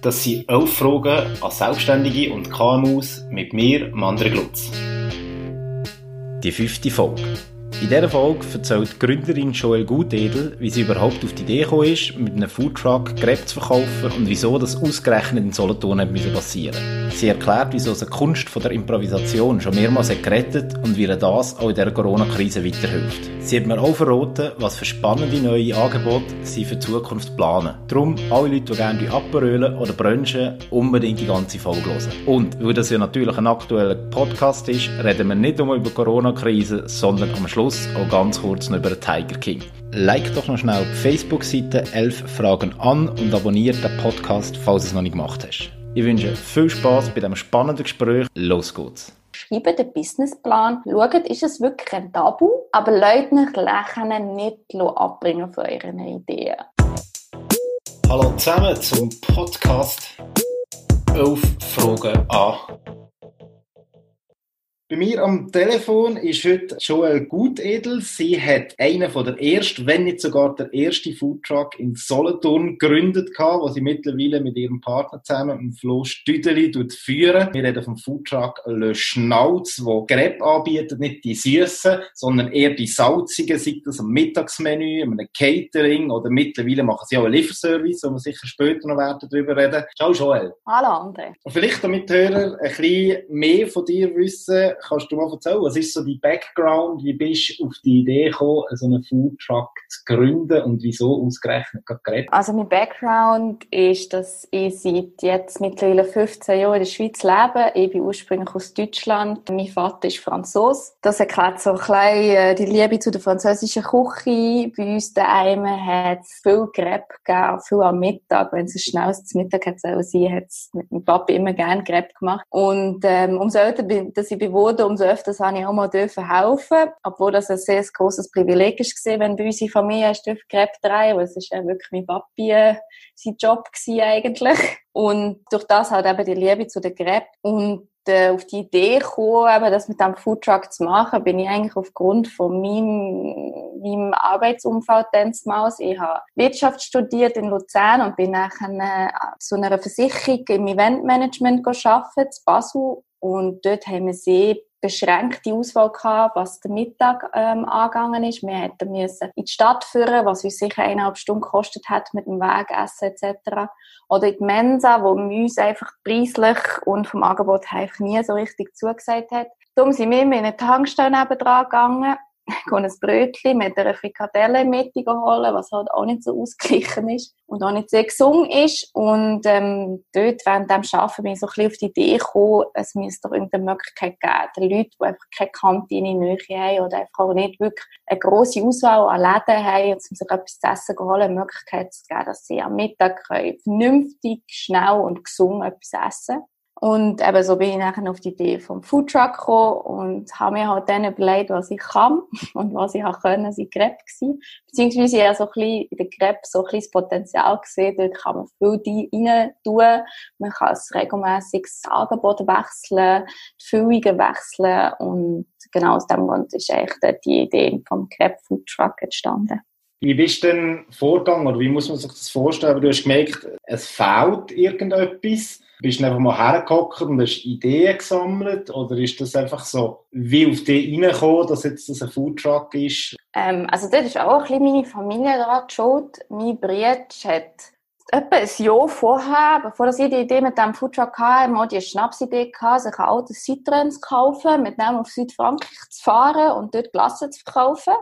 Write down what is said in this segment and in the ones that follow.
Das sind elf Fragen an Selbstständige und KMUs mit mir, Mandre Glutz. Die fünfte Folge. In dieser Folge erzählt die Gründerin Joel Gutedel, wie sie überhaupt auf die Idee gekommen ist, mit einem Foodtruck Crepe zu verkaufen und wieso das ausgerechnet in Solothurn hat passieren Sie erklärt, wieso sie die Kunst von der Improvisation schon mehrmals gerettet und wie ihr das auch in dieser Corona-Krise weiterhilft. Sie hat mir auch verraten, was für spannende neue Angebote sie für die Zukunft planen. Darum, alle Leute, die gerne Aperölen oder Brunchen, unbedingt die ganze Folge hören. Und, weil das ja natürlich ein aktueller Podcast ist, reden wir nicht nur über die Corona-Krise, sondern am Schluss Schluss auch ganz kurz noch über den Tiger King. Like doch noch schnell die Facebook-Seite 11 Fragen an und abonniert den Podcast, falls du es noch nicht gemacht hast. Ich wünsche viel Spaß bei diesem spannenden Gespräch. Los geht's! Schreiben den Businessplan, schaut, ist es wirklich ein Tabu, aber Leute nicht lächeln, nicht abbringen von euren Ideen. Hallo zusammen zum Podcast 11 Fragen an. Bei mir am Telefon ist heute Joel Gutedel. Sie hat einen von der ersten, wenn nicht sogar der erste Foodtruck in Solothurn gegründet gehabt, wo sie mittlerweile mit ihrem Partner zusammen im Flo Stüdeli führen. Wir reden vom Foodtruck Le Schnauz, wo Crepe anbietet, nicht die süßen, sondern eher die salzigen, sei das am Mittagsmenü, einem Catering oder mittlerweile machen sie auch einen Lieferservice, wo wir sicher später noch werden darüber reden. Ciao Joel. Hallo André. Vielleicht damit Hörer ein bisschen mehr von dir wissen, kannst du mal erzählen, was ist so die Background, wie bist du auf die Idee gekommen, so einen Foodtruck zu gründen und wieso ausgerechnet gerade Also mein Background ist, dass ich seit jetzt mittlerweile 15 Jahren in der Schweiz lebe. Ich bin ursprünglich aus Deutschland. Mein Vater ist Franzos. Das erklärt so ein bisschen äh, die Liebe zu der französischen Küche. Bei uns daheim hat es viel Crepe gegeben, viel am Mittag. Wenn es ein schnelles Mittag hat sein hat es mit meinem Papa immer gerne Crepe gemacht. Und ähm, umso älter bin, dass ich bewusst wurde, umso öfters habe ich auch mal dürfen helfen, obwohl das ein sehr großes Privileg gesehen, wenn bei unserer Familie hast dürfen Crepe drehen, weil es ist ja wirklich mein Papi äh, sein Job gewesen eigentlich. Und durch das halt eben die Liebe zu der Crepe und äh, auf die Idee gekommen, eben das mit dem Foodtruck zu machen, bin ich eigentlich aufgrund von meinem, meinem Arbeitsumfeld damals. Ich habe Wirtschaft studiert in Luzern und bin nachher äh, zu einer Versicherung im Eventmanagement gearbeitet, in Basel. Und dort haben wir sehr beschränkte Auswahl gehabt, was der Mittag ähm, angegangen ist. Wir hätten müssen in die Stadt führen, was uns sicher eineinhalb Stunden gekostet hat mit dem Wegessen etc. Oder in die Mensa, wo uns einfach preislich und vom Angebot her nie so richtig zugesagt hat. Darum sind wir in eine Tankstelle nebendran gegangen ein Brötchen mit einer Frikadelle mit holen, was halt auch nicht so ausgeglichen ist und auch nicht sehr gesund ist. Und ähm, dort, während dem Arbeiten, bin ich so ein bisschen auf die Idee gekommen, es müsste doch irgendeine Möglichkeit geben, den Leuten, die einfach keine Kantine in Nähe haben oder einfach auch nicht wirklich eine grosse Auswahl an Läden haben und sich etwas zu essen holen, eine Möglichkeit zu geben, dass sie am Mittag vernünftig, schnell und gesund etwas essen und eben so bin ich nachher auf die Idee vom Foodtruck gekommen und habe mir halt dann überlegt, was ich kann und was ich auch können, sind Crepe gewesen. Beziehungsweise ja so ein bisschen in der Crepe so ein bisschen das Potenzial gesehen, dort kann man viel rein tun, man kann es regelmässig das Angebot wechseln, die Füllungen wechseln und genau aus dem Grund ist eigentlich die Idee vom Crepe Foodtruck entstanden. Wie bist du denn vorgegangen oder wie muss man sich das vorstellen? Du hast gemerkt, es fehlt irgendetwas bist du einfach mal hergehockt und hast Ideen gesammelt? Oder ist das einfach so, wie auf dich reingekommen, dass jetzt das ein Foodtruck ist? Ähm, also dort ist auch ein bisschen meine Familie daran schuld. Mein Bruder hat etwa ein Jahr vorher, bevor ich die Idee mit dem Foodtruck hatte, mal die Schnapsidee gehabt, sich ein altes Citroën zu kaufen, mit dem auf Südfrankreich zu fahren und dort Glasse zu verkaufen.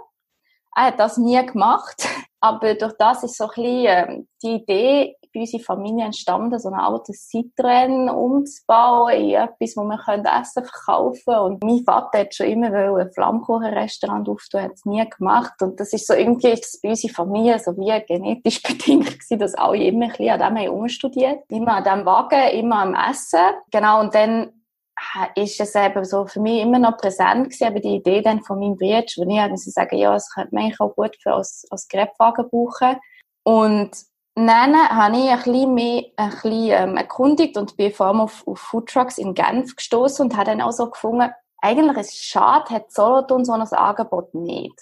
Er hat das nie gemacht, aber durch das ist so ein bisschen ähm, die Idee bei unserer Familie entstanden, so ein altes Citroën umzubauen in etwas, wo man Essen verkaufen können. Und mein Vater hat schon immer ein Flammkuchenrestaurant auftun, hat es nie gemacht. Und das ist so irgendwie ist bei unserer Familie so wie genetisch bedingt gewesen, dass alle immer ein bisschen an dem haben umstudiert. Immer an dem Wagen, immer am Essen. Genau, und dann ist es eben so für mich immer noch präsent gewesen, aber die Idee dann von meinem Bruder, wo ich halt sagen, ja, das könnte man eigentlich auch gut für als, als Grabwagen brauchen. Und Nein, habe ich ein bisschen mehr ein bisschen, ähm, erkundigt und bin vor allem auf, auf Foodtrucks in Genf gestoßen und habe dann auch so gefunden, eigentlich ist es schade, hat Solothurn so ein Angebot nicht.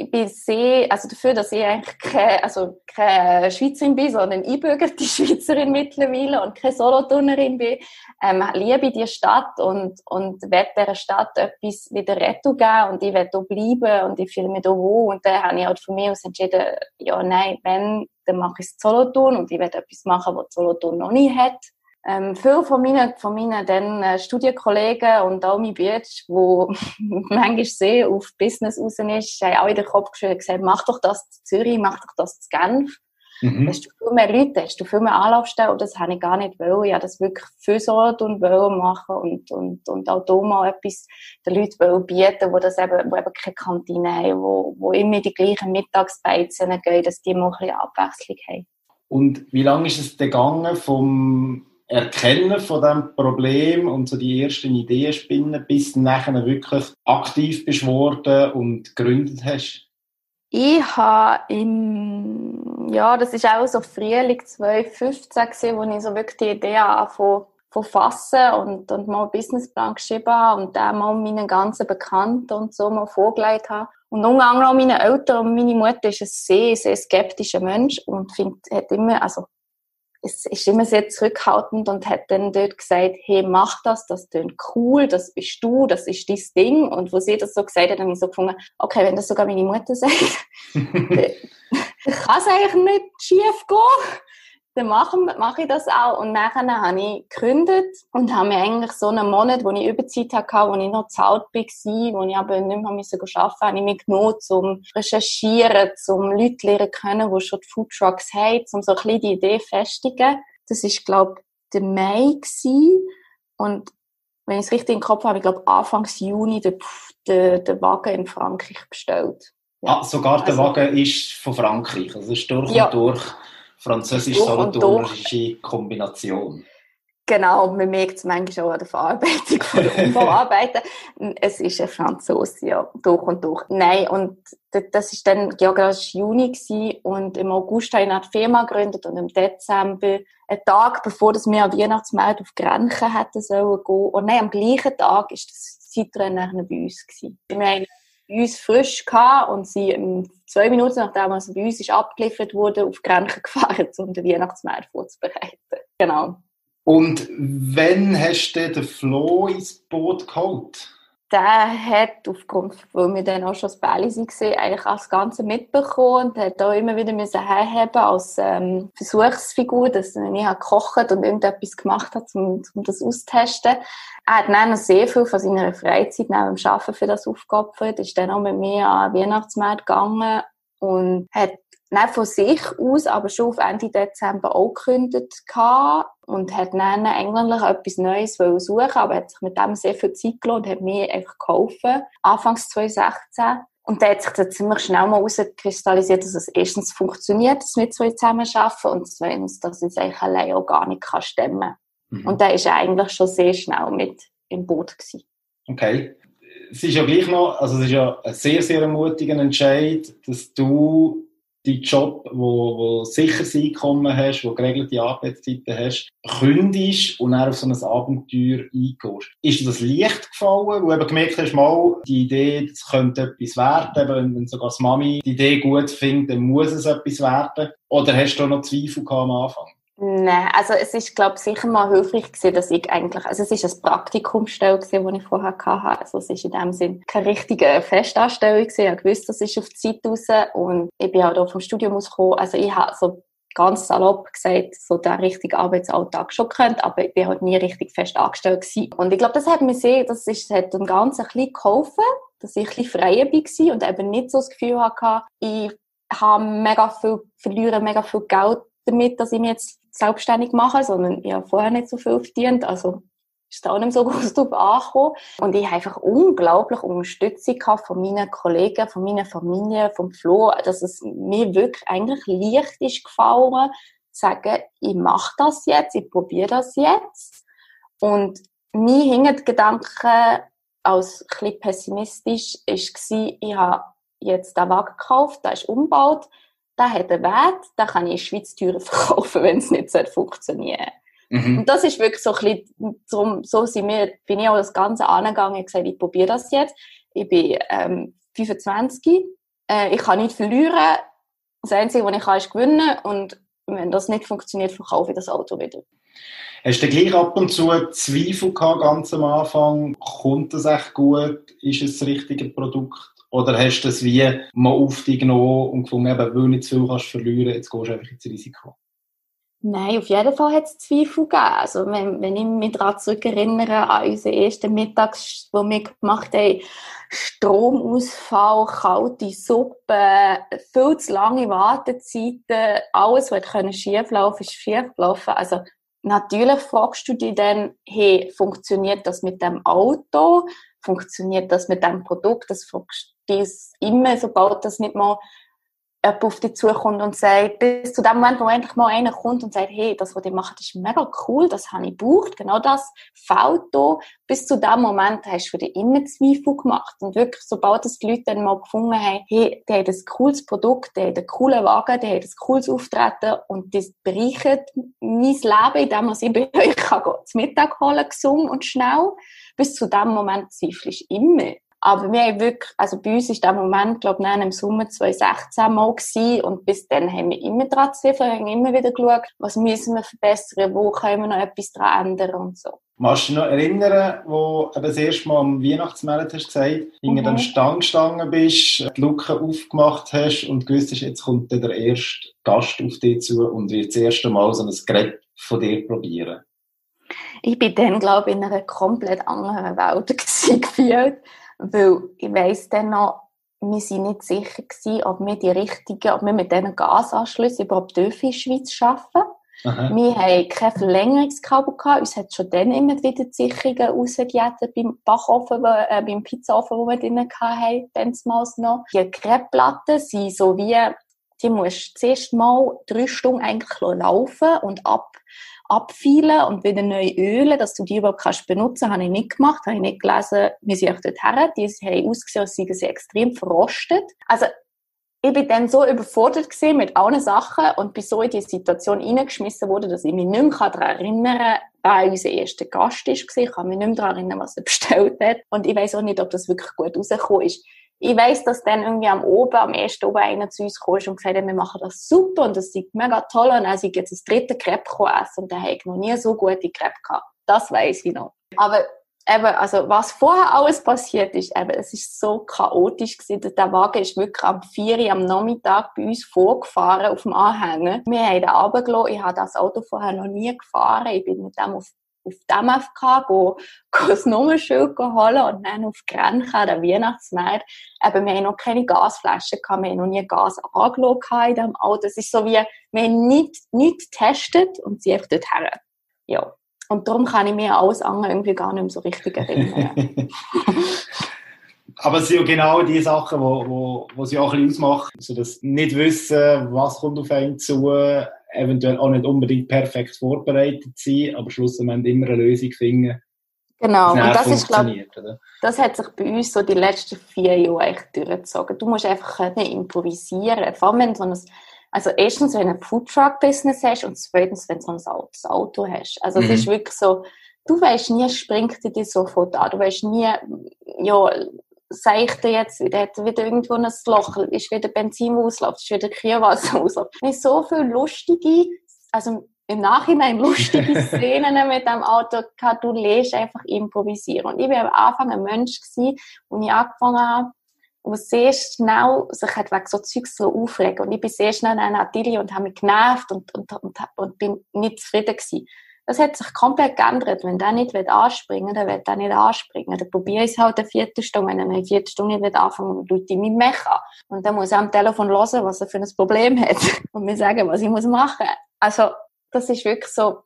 Ich bin sehr, also dafür, dass ich eigentlich keine, also keine Schweizerin bin, sondern einbürgerte Schweizerin mittlerweile und keine Solothurnerin bin, ähm, liebe die Stadt und, und werde dieser Stadt etwas wieder retten geben und ich werde hier bleiben und ich fühle mich hier wohl. Und dann habe ich halt von mir aus entschieden, ja, nein, wenn, dann mache ich es Solothurn und ich werde etwas machen, was Solothurn noch nie hat ähm, viele von meinen, von meinen dann, äh, Studienkollegen und auch mein Bruder, wo manchmal sehr auf Business raus ist, haben auch in den Kopf gesagt, mach doch das zu Zürich, mach doch das zu Genf. Mhm. Hast du viel mehr Leute, hast du viel mehr Anlaufstellen und das habe ich gar nicht wollen. Ich habe das wirklich für so und wollen machen und, und, und auch hier mal etwas den Leuten wollen bieten, wo das eben, wo eben keine Kantine haben, wo, wo immer die gleichen Mittagsbeizen gehen, dass die mal ein bisschen Abwechslung haben. Und wie lange ist es gegangen vom Erkennen von dem Problem und so die ersten Ideen spinnen, bis du nachher wirklich aktiv bist worden und gegründet hast? Ich habe im, ja, das ist auch so Frühling 2015 gewesen, wo ich so wirklich die Idee anfangen von fassen und, und mal einen Businessplan geschrieben habe und dann mal meinen ganzen Bekannten und so mal vorgelegt habe. Und unter anderem meine Eltern und meine Mutter ist ein sehr, sehr skeptischer Mensch und findet, hat immer, also es ist immer sehr zurückhaltend und hat dann dort gesagt, hey, mach das, das klingt cool, das bist du, das ist dein Ding. Und wo sie das so gesagt hat, habe ich so gefunden, okay, wenn das sogar meine Mutter sagt, dann kann es eigentlich nicht schief gehen dann mache, mache ich das auch. Und nachher habe ich gekündigt und habe mir eigentlich so einen Monat, wo ich Überzeit hatte, wo ich noch zahlt war, wo ich aber nicht mehr arbeiten musste, habe ich mich genommen, zum recherchieren, zum Leute lernen können, die schon die Foodtrucks haben, um so ein bisschen die Idee festigen. Das war, glaube ich, der Mai gewesen. Und wenn ich es richtig im Kopf habe, ich glaube, Anfangs Juni den, den, den Wagen in Frankreich bestellt. Ja. Ah, sogar der also, Wagen ist von Frankreich. Also ist durch ja. und durch französisch-solothurnische Kombination. Genau, man merkt es manchmal auch an der Verarbeitung von der Umverarbeitung. es ist ein Franzose, ja, durch und durch. Nein, und das ist dann geografisch Juni gewesen, und im August habe ich eine Firma gegründet und im Dezember, einen Tag bevor das wir an Weihnachtsmarkt auf Grenchen hätten sollen gehen, und nein, am gleichen Tag ist das Citroën bei uns gewesen. Wir haben bei uns frisch gehabt und sie zwei Minuten nachdem es bei uns ist abgeliefert wurde, auf Grenchen gefahren, um den Weihnachtsmarkt vorzubereiten. Genau. Und wann hast du den Flo ins Boot geholt? Der hat aufgrund, weil wir dann auch schon das Bälle waren, eigentlich auch das Ganze mitbekommen und hat auch immer wieder müssen herheben als ähm, Versuchsfigur, dass er nicht gekocht und irgendetwas gemacht hat, um, um das auszutesten. Er hat dann sehr viel von seiner Freizeit neben dem Arbeiten für das aufgeopfert, ist dann auch mit mir an den Weihnachtsmarkt gegangen und hat nicht von sich aus, aber schon auf Ende Dezember auch gekündigt und hat dann eigentlich etwas Neues suchen aber hat sich mit dem sehr viel Zeit gelassen und hat mir einfach geholfen, anfangs 2016. Und da hat sich dann ziemlich schnell mal herauskristallisiert, dass es erstens funktioniert, dass wir zwei zusammen arbeiten und zweitens, dass ich es eigentlich allein auch gar nicht kann stemmen kann. Mhm. Und da ist er eigentlich schon sehr schnell mit im Boot gewesen. Okay. Es ist ja gleich noch, also es ist ja ein sehr, sehr ermutigender Entscheid, dass du deinen Job, wo, wo sicheres Einkommen hast, wo geregelte Arbeitszeiten hast, kündigst und dann auf so ein Abenteuer eingehst. Ist dir das leicht gefallen, wo du eben gemerkt hast, mal, die Idee, das könnte etwas werden, wenn, wenn sogar das Mami die Idee gut findet, dann muss es etwas werden? Oder hast du noch Zweifel am Anfang? Nein, also es ist, glaube ich, sicher mal hilfreich gewesen, dass ich eigentlich, also es ist ein Praktikumsstelle gewesen, das ich vorher hatte. Also es ist in dem Sinn keine richtige Festanstellung gewesen. Ich wusste, das ist auf die Zeit raus und ich bin auch da vom Studium ausgekommen. Also ich habe so ganz salopp gesagt, so den richtigen Arbeitsalltag schon gekannt, aber ich bin halt nie richtig fest angestellt gewesen. Und ich glaube, das hat mir sehr, das ist, hat dem Ganzen ein bisschen geholfen, dass ich ein bisschen freier war und eben nicht so das Gefühl hatte, ich habe mega viel, verliere mega viel Geld damit, dass ich mich jetzt selbstständig mache, sondern ich habe vorher nicht so viel verdient, also ist da auch nicht so gut drauf angekommen. Und ich habe einfach unglaublich Unterstützung gehabt von meinen Kollegen, von meiner Familie, vom Flo, dass es mir wirklich eigentlich leicht ist gefallen, zu sagen, ich mache das jetzt, ich probiere das jetzt. Und mein Hintergedanke als ein bisschen pessimistisch war, ich habe jetzt den Wagen gekauft, der ist umgebaut, der hat einen Wert, den kann ich in Schweiz teurer verkaufen, wenn es nicht funktionieren mhm. Und das ist wirklich so ein bisschen, so, so sind wir, bin ich auch das Ganze angegangen und gesagt, ich probiere das jetzt. Ich bin ähm, 25, Äh, ich kann nicht verlieren. Das Einzige, was ich kann, ist gewinnen. Und wenn das nicht funktioniert, verkaufe ich das Auto wieder. Hast du gleich ab und zu Zweifel gehabt, ganz am Anfang? Kommt das echt gut? Ist es das richtige Produkt? Oder hast du das wie mal auf dich genommen und gefunden, eben, weil du nicht zu viel kannst verlieren, jetzt gehst du einfach ins Risiko? Nein, auf jeden Fall hat es Zweifel gegeben. Also, wenn, wenn ich mich daran zurückerinnere, an unseren ersten Mittag, wo wir gemacht haben, Stromausfall, kalte Suppe, viel zu lange Wartezeiten, alles, was schieflaufen ist schiefgelaufen. Also, natürlich fragst du dich dann, hey, funktioniert das mit dem Auto? Funktioniert das mit dem Produkt? Das fragst dich immer, sobald das nicht mal jemand auf dich zukommt und sagt, bis zu dem Moment, wo endlich mal einer kommt und sagt, hey, das, was ihr macht, ist mega cool, das habe ich gebraucht, genau das fällt da. Bis zu dem Moment hast du für dich immer Zweifel gemacht. Und wirklich, sobald das die Leute dann mal gefunden haben, hey, der hat ein cooles Produkt, der hat einen coolen Wagen, der hat ein cooles Auftreten und das bereichert mein Leben, indem man ich bei euch kann zum Mittag holen, gesungen und schnell. Bis zu dem Moment zweifelst du immer. Aber wir haben wirklich, also bei uns ist der Moment, glaube ich, im Sommer 2016 mal gewesen. Und bis dann haben wir immer dran gezweifelt, haben immer wieder geschaut, was müssen wir verbessern, wo können wir noch etwas dran ändern und so. Magst du dich noch erinnern, wo du das erste Mal am Weihnachtsmarkt hast gesagt, hinter mhm. dem Stand gestanden bist, die Luke aufgemacht hast und gewusst hast, jetzt kommt der erste Gast auf dich zu und wird das erste Mal so ein Gerät von dir probieren? Ich bin dann, glaube ich, in einer komplett anderen Welt gefühlt. Weil ich weiss dann noch, wir sind nicht sicher gewesen, ob wir die richtigen, ob wir mit diesen Gasanschlüssen überhaupt dürfen in der Schweiz arbeiten. Aha. Wir haben kein Verlängerungskabel gehabt. Uns hat schon dann immer wieder die Sicherungen rausgejätet beim Backofen, äh, beim Pizzaofen, wo wir drinnen hatten, damals noch. Die Crepeplatten sind so wie, die musst zuerst mal drei Stunden eigentlich laufen und ab abfeilen und wieder neu ölen, dass du die überhaupt kannst benutzen, habe ich nicht gemacht, habe ich nicht gelesen, wir sind auch dort her, die haben ausgesehen, als seien sie extrem verrostet. Also, ich bin dann so überfordert gewesen mit allen Sachen und bin so in die Situation hineingeschmissen worden, dass ich mich nicht mehr daran erinnern kann, wer unser erster Gast war. Ich kann mich nicht mehr daran erinnern, was er bestellt hat. Und ich weiß auch nicht, ob das wirklich gut rausgekommen ist ich weiss, dass dann irgendwie am Oben, am ersten Oben einer zu uns kam und gesagt hat, wir machen das super und das sieht mega toll und dann sind jetzt das dritte Crepe essen und habe ich noch nie so gute Crepe gehabt. Das weiss ich noch. Aber eben, also was vorher alles passiert ist, eben, es ist so chaotisch gewesen. Der Wagen ist wirklich am 4 Uhr am Nachmittag bei uns vorgefahren auf dem Anhänger. Wir haben den runtergelassen. Ich habe das Auto vorher noch nie gefahren. Ich bin mit dem auf auf die MFK go, das Nummernschild holen und dann auf Grenchen, den Weihnachtsmarkt. Eben, wir haben noch keine Gasflaschen wir haben noch nie Gas angeschaut in diesem Auto. Es ist so wie, wir haben nichts, nichts getestet und sie einfach dorthin. Ja. Und darum kann ich mir alles andere irgendwie gar nicht mehr so richtig erinnern. Aber es sind ja genau die Sachen, wo, wo, wo sie auch ein bisschen ausmachen. Also das nicht wissen, was kommt auf einen zu, eventuell auch nicht unbedingt perfekt vorbereitet sein, aber schlussendlich immer eine Lösung finden. Genau, und das ist, glaube das hat sich bei uns so die letzten vier Jahre echt durchgezogen. Du musst einfach können improvisieren. Vor allem, wenn so ein, also erstens, wenn du ein Foodtruck-Business hast und zweitens, wenn du so ein altes Auto hast. Also, mhm. es ist wirklich so, du weißt nie, springt dir sofort an. Du weißt nie, ja, sage ich dir jetzt, der hat wieder irgendwo ein Loch, ist wieder Benzin ausläuft, ist wieder Kühlwasser ausläuft. Nicht so viele lustige, also im Nachhinein lustige Szenen mit dem Auto gehabt. Du lernst einfach improvisieren. Und ich war am Anfang ein Mensch gewesen, wo ich angefangen habe, wo sehr schnell sich hat wegen so Zeugs so aufregen. Und ich bin sehr schnell in einer Atelier und habe mich genervt und, und, und, und bin nicht zufrieden gewesen. Das hat sich komplett geändert. Wenn der nicht anspringen will, dann will er nicht anspringen. Dann probiere ich es halt eine Viertelstunde. Wenn er eine Viertelstunde nicht anfangen will, ich mich Mech an. Und dann muss er am Telefon hören, was er für ein Problem hat. Und mir sagen, was ich muss machen. Also, das ist wirklich so,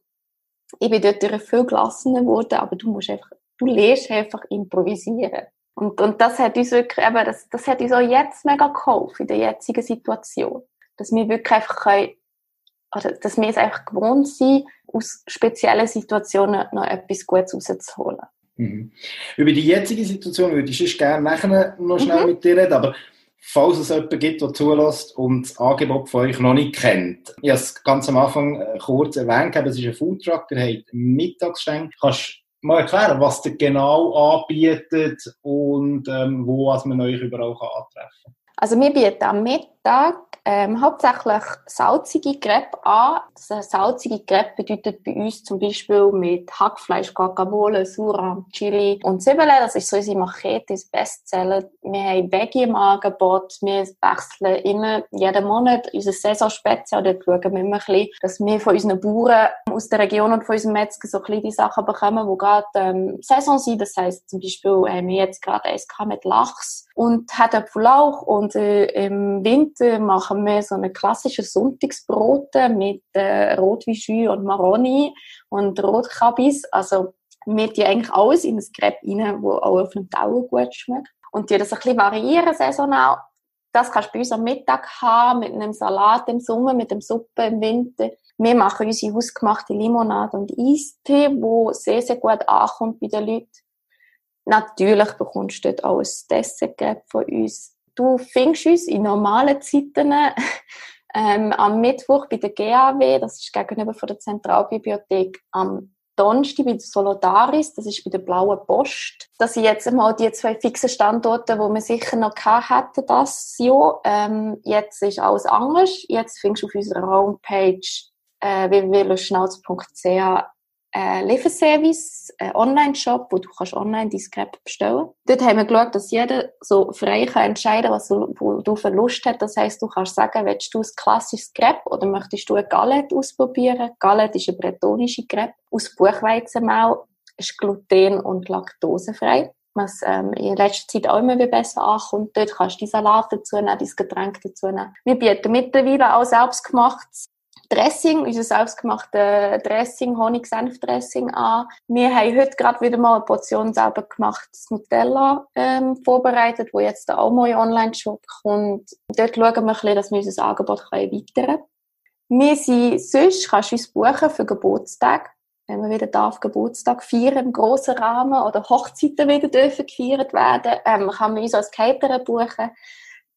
ich bin dort viel gelassener geworden, aber du musst einfach, du lernst einfach improvisieren. Und, und das hat uns wirklich, eben, das, das hat uns auch jetzt mega geholfen, in der jetzigen Situation. Dass wir wirklich einfach können, oder dass wir es einfach gewohnt sind, aus speziellen Situationen noch etwas Gutes rauszuholen. Mhm. Über die jetzige Situation würde ich gerne nachher noch schnell mhm. mit dir reden, aber falls es jemanden gibt, der zulässt und das Angebot von euch noch nicht kennt. Ich habe es ganz am Anfang äh, kurz erwähnt, es ist ein Foodtruck, der hat Mittagsstände. Kannst du mal erklären, was der genau anbietet und ähm, wo man euch überall antreffen kann? Also wir bieten am Mittag ähm, hauptsächlich salzige Crepe an. Also salzige Crepe bedeutet bei uns zum Beispiel mit Hackfleisch, Guacamole, Sura, Chili und Zwiebeln. Das ist so unsere Machete, das Bestseller. Wir haben Veggie im Angebot. Wir wechseln immer jeden Monat unser Saisonspezial. Dort schauen wir immer ein bisschen, dass wir von unseren Bauern aus der Region und von unseren Metzger so kleine Sachen bekommen, die gerade ähm, Saison sind. Das heisst zum Beispiel haben wir jetzt gerade eins mit Lachs und Lauch und äh, im Winter machen wir so eine klassische Sonntagsbrote mit äh, Rotweinschü und Maroni und Rotkabis. Also wir die eigentlich alles in ein Crepe rein, wo auch auf dem Tauer gut schmeckt. Und die das ein bisschen variieren saisonal. Das kannst du bei uns am Mittag haben, mit einem Salat im Sommer, mit dem Suppe im Winter. Wir machen unsere hausgemachte Limonade und Eistee, wo sehr, sehr gut ankommt bei den Leuten. Natürlich bekommst du dort auch ein Dessert von uns. Du findest uns in normalen Zeiten ähm, am Mittwoch bei der GAW, das ist gegenüber von der Zentralbibliothek, am Donnerstag bei der Solodaris, das ist bei der Blauen Post. Das sind jetzt einmal die zwei fixen Standorte, wo wir sicher noch gehabt hätten das Jahr. Ähm, jetzt ist alles anders. Jetzt findest du auf unserer Homepage äh, www.schnauz.ch äh, Lieferservice, ein Online-Shop, wo du kannst online dein Crepe bestellen Dort haben wir geschaut, dass jeder so frei kann entscheiden was du, wo du für Lust hast. Das heisst, du kannst sagen, willst du ein klassisches Crepe oder möchtest du ein Galette ausprobieren? Galette ist eine bretonische Crepe aus Buchweizenmehl, ist gluten- und laktosefrei was ähm, in letzter Zeit auch immer besser ankommt. Dort kannst du die Salate dazu nehmen, dein Getränk dazu nehmen. Wir bieten mittlerweile auch selbstgemachtes Dressing, unser selbstgemachtes Dressing, Honig-Senf-Dressing an. Wir haben heute gerade wieder mal eine Portion selber gemachtes Nutella ähm, vorbereitet, wo jetzt auch mal in Online-Shop kommt. Dort schauen wir ein bisschen, dass wir unser Angebot erweitern können. Wir sind, sonst kannst du uns buchen für Geburtstag. Wenn wir wieder darf, Geburtstag feiern im grossen Rahmen oder Hochzeiten wieder dürfen gefeiert werden, ähm, kann man uns als Caterer buchen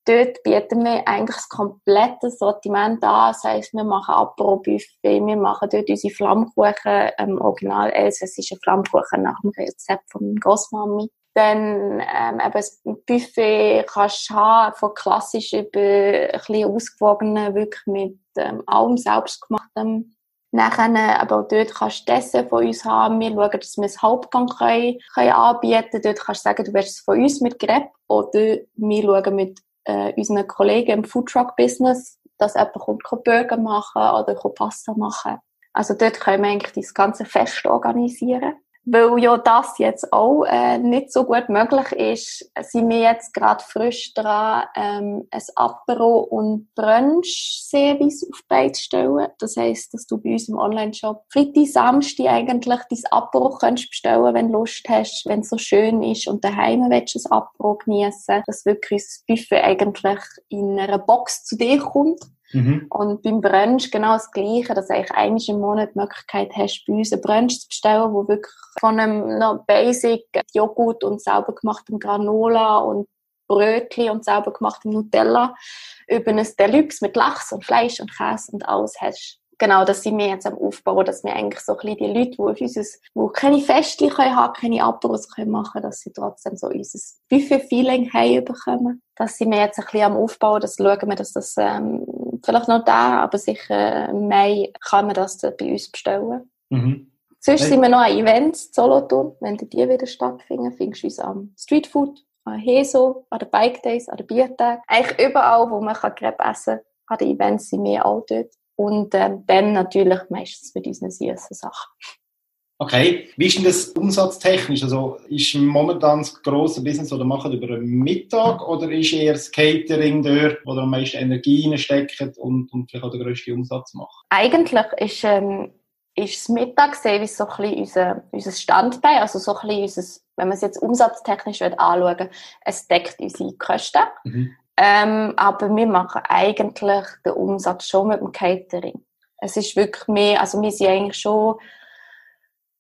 dort bieten wir eigentlich das komplette Sortiment an. Das heisst, wir machen Apro-Buffet, wir machen dort unsere Flammkuchen, ähm, original elsässische Flammkuchen nach dem Rezept von Großmami. Dann ähm, eben das Buffet kannst du haben, von klassisch über ein bisschen ausgewogenen, wirklich mit ähm, allem selbstgemachtem. Nachher, aber auch dort kannst du Essen von uns haben. Wir schauen, dass wir das Hauptgang können, können anbieten Dort kannst du sagen, du willst es von uns mit Crepe oder wir schauen mit äh, unseren Kollegen im Foodtruck-Business, dass jemand kommt, Burger machen oder Pasta machen. Also dort können wir eigentlich das ganze Fest organisieren. Weil ja das jetzt auch äh, nicht so gut möglich ist, sind wir jetzt gerade frisch dran, ähm, ein Apero- und Brunch-Service auf die zu stellen. Das heisst, dass du bei uns im Online-Shop Freitag, Samstag eigentlich dein Apero kannst bestellen, wenn du Lust hast, wenn es so schön ist und daheim willst du ein Apero geniessen, dass wirklich das Buffet eigentlich in einer Box zu dir kommt Mhm. Und beim Brunch genau das Gleiche, dass du eigentlich einmal im Monat die Möglichkeit hast, bei uns einen Brunch zu bestellen, wo wirklich von einem noch Basic Joghurt und sauber gemachtem Granola und Brötchen und sauber gemachtem Nutella über ein Deluxe mit Lachs und Fleisch und Käse und alles hast genau, das sind wir jetzt am Aufbauen, dass wir eigentlich so ein bisschen die Leute, die auf unseres, die keine Feste können haben, keine Aperos können machen, dass sie trotzdem so unser Buffet-Feeling haben bekommen. Das sind wir jetzt ein bisschen am Aufbauen, das schauen wir, dass das, ähm, vielleicht noch da, aber sicher im Mai kann man das bei uns bestellen. Mhm. Sonst hey. sind wir noch an Events, Solothurn, wenn die wieder stattfinden, findest du uns am Streetfood, an Heso, an den Bike Days, an den Biertagen. Eigentlich überall, wo man Crepe essen kann, an den Events sind wir auch dort. Und ähm, dann natürlich meistens mit unseren süßen Sachen. Okay, wie ist denn das umsatztechnisch? Also ist momentan das grosse Business, oder machen über einen Mittag oder ist eher das Catering dort, wo am meisten Energie reinsteckt und, und vielleicht auch den grössten Umsatz macht? Eigentlich ist, ähm, ist das Mittagsservice so ein bisschen unser, unser Standbein, also so ein bisschen unser, wenn man es jetzt umsatztechnisch anschauen es deckt unsere Kosten. Mhm. Ähm, aber wir machen eigentlich den Umsatz schon mit dem Catering. Es ist wirklich mehr, also wir sind eigentlich schon,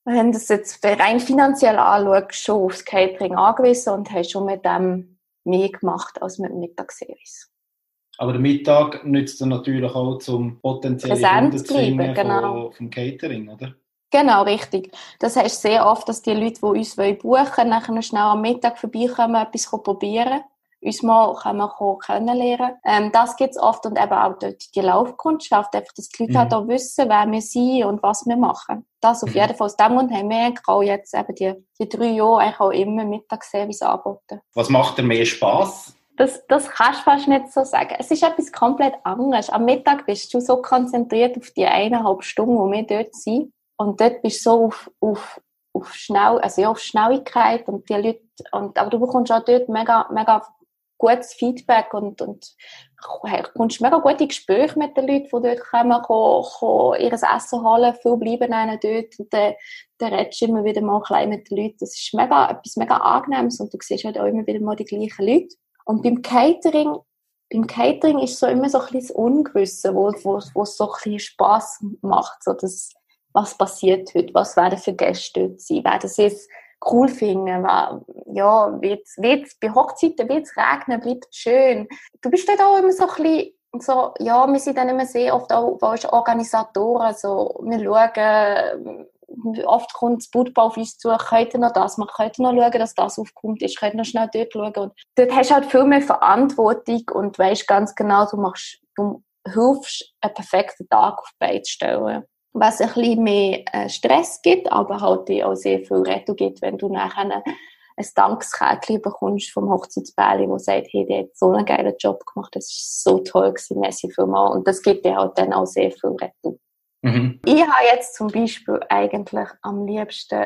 wenn das jetzt rein finanziell anschaut, schon aufs Catering angewiesen und haben schon mit dem mehr gemacht als mit dem Mittagsservice. Aber der Mittag nützt dann natürlich auch zum potenziellen Kundenzufinden genau. vom Catering, oder? Genau, richtig. Das heißt sehr oft, dass die Leute, die uns buchen wollen, nachher schnell am Mittag vorbeikommen, etwas probieren uns mal können kennenlernen ähm, Das gibt's oft und eben auch dort die Laufkundschaft, einfach, dass die Leute mhm. halt auch wissen, wer wir sind und was wir machen. Das auf mhm. jeden Fall. Aus dem Grund haben wir auch jetzt eben die, die drei Jahre eigentlich auch immer Mittagsservice angeboten. Was macht dir mehr Spass? Das, das kannst du fast nicht so sagen. Es ist etwas komplett anderes. Am Mittag bist du so konzentriert auf die eineinhalb Stunden, wo wir dort sind. Und dort bist du so auf, auf, auf schnell, also ja, auf Schnelligkeit und die Leute, und, aber du bekommst auch dort mega, mega gutes Feedback und, und kommst mega gute Gespräche mit den Leuten, die dort kommen, kommen, kommen ihr Essen holen, viel bleiben einen dort und dann, dann redest du immer wieder mal klein mit den Leuten. Das ist mega, etwas mega angenehmes und du siehst halt auch immer wieder mal die gleichen Leute. Und beim Catering, beim Catering ist so immer so ein bisschen das Ungewisse, wo, wo, wo es so ein bisschen Spass macht, so das, was passiert heute, was werden für Gäste dort sein, werden sie es cool finden, ja, wird's, wird's, bei Hochzeiten wird es regnen, bleibt schön. Du bist dort auch immer so ein bisschen so, ja, wir sind dann immer sehr oft auch, auch Organisatoren, so, wir schauen, oft kommt das Football auf uns zu, könnt ihr noch das machen, könnt ihr noch schauen, dass das aufkommt, ist, könnt ihr noch schnell dort schauen. Und dort hast du halt viel mehr Verantwortung und weißt ganz genau, du machst, du hilfst, einen perfekten Tag auf die Beine zu stellen was ein bisschen mehr äh, Stress gibt, aber halt auch sehr viel Rettung gibt, wenn du nachher ein, Dankskärtchen bekommst vom Hochzeitsbärli, wo sagt, hey, der hat so einen geilen Job gemacht, das ist so toll gewesen, merci vielmals. Und das gibt dir halt dann auch sehr viel Rettung. Mhm. Ich habe jetzt zum Beispiel eigentlich am liebsten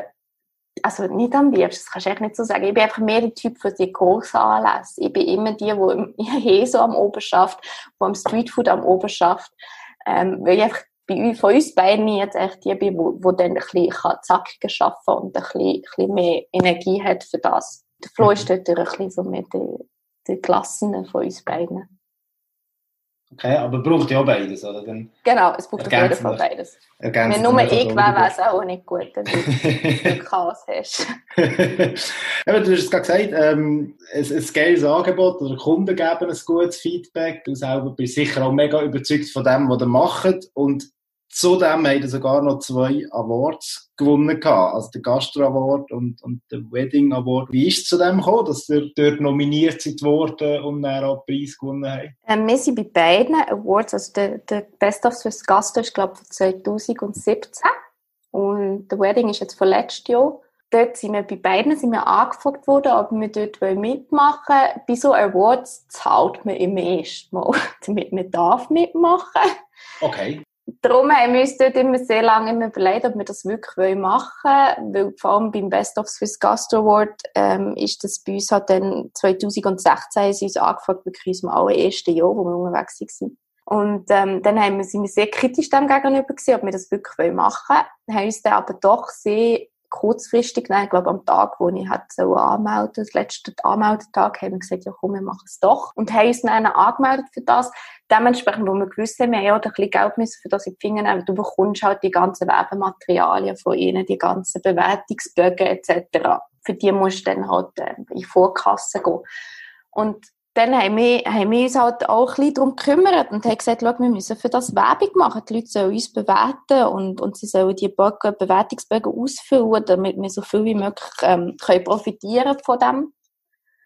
also nicht am liebsten, das kannst du echt nicht so sagen. Ich bin einfach mehr der Typ für die grossen Anlässe. Ich bin immer die, die hier so am Oben schafft, die am Streetfood am Oben schafft. Ähm, weil ich einfach bei von uns beiden jetzt echt die wo, wo dann ein bisschen zackiger arbeiten kann und ein bisschen, ein bisschen mehr Energie hat für das. Der Flo ist dort ein bisschen so mit den, den Klassen von uns beiden. Okay, aber braucht ja auch beides, oder? Dann genau, es braucht auf jeden Fall beides. Wenn nur ich wäre, wäre es auch nicht gut, wenn du Chaos hast. Eben, du hast es gerade gesagt, ähm, ein, ein geiles Angebot oder Kunden geben ein gutes Feedback. Du selber bist sicher auch mega überzeugt von dem, was ihr macht. Und Zudem haben sogar noch zwei Awards gewonnen gehabt, also den Gastro Award und, und den Wedding Award. Wie ist es zu dem gekommen, dass ihr dort nominiert seid worden und dann auch den Preis gewonnen habt? Ähm, wir sind bei beiden Awards, also der, der Best of Swiss Gastro ist glaube ich von 2017 und der Wedding ist jetzt von letztem Jahr. Dort sind wir bei beiden sind wir angefragt worden, ob wir dort mitmachen wollen. Bei so Awards zahlt man immer erst mal, damit man darf mitmachen. Okay darum haben wir uns dort immer sehr lange überlegt, ob wir das wirklich machen wollen, weil vor allem beim Best of Swiss Gastro Award ähm, ist das bei uns halt dann 2016 sie uns angefragt, wirklich unserem allerersten Jahr, wo wir unterwegs waren. Und ähm, dann haben wir, sind wir sehr kritisch dem gegenüber gewesen, ob wir das wirklich machen wollen. Haben uns dann aber doch sehr kurzfristig, nein, ich glaube am Tag, wo ich hat so anmelden, das letzte Anmeldetag, haben wir gesagt, ja komm, wir machen es doch. Und haben uns dann angemeldet für das. Dementsprechend, wo wir gewusst haben, wir haben ja ein bisschen Geld müssen für das in die Finger nehmen. Du bekommst halt die ganzen Werbematerialien von ihnen, die ganzen Bewertungsbögen etc. Für die musst du dann halt äh, in Vorkasse gehen. Und dann haben wir, haben wir uns halt auch ein bisschen darum gekümmert und haben gesagt, schau, wir müssen für das Werbung machen. Die Leute sollen uns bewerten und, und sie sollen die Bögen, Bewertungsbögen ausfüllen, damit wir so viel wie möglich ähm, können profitieren von dem.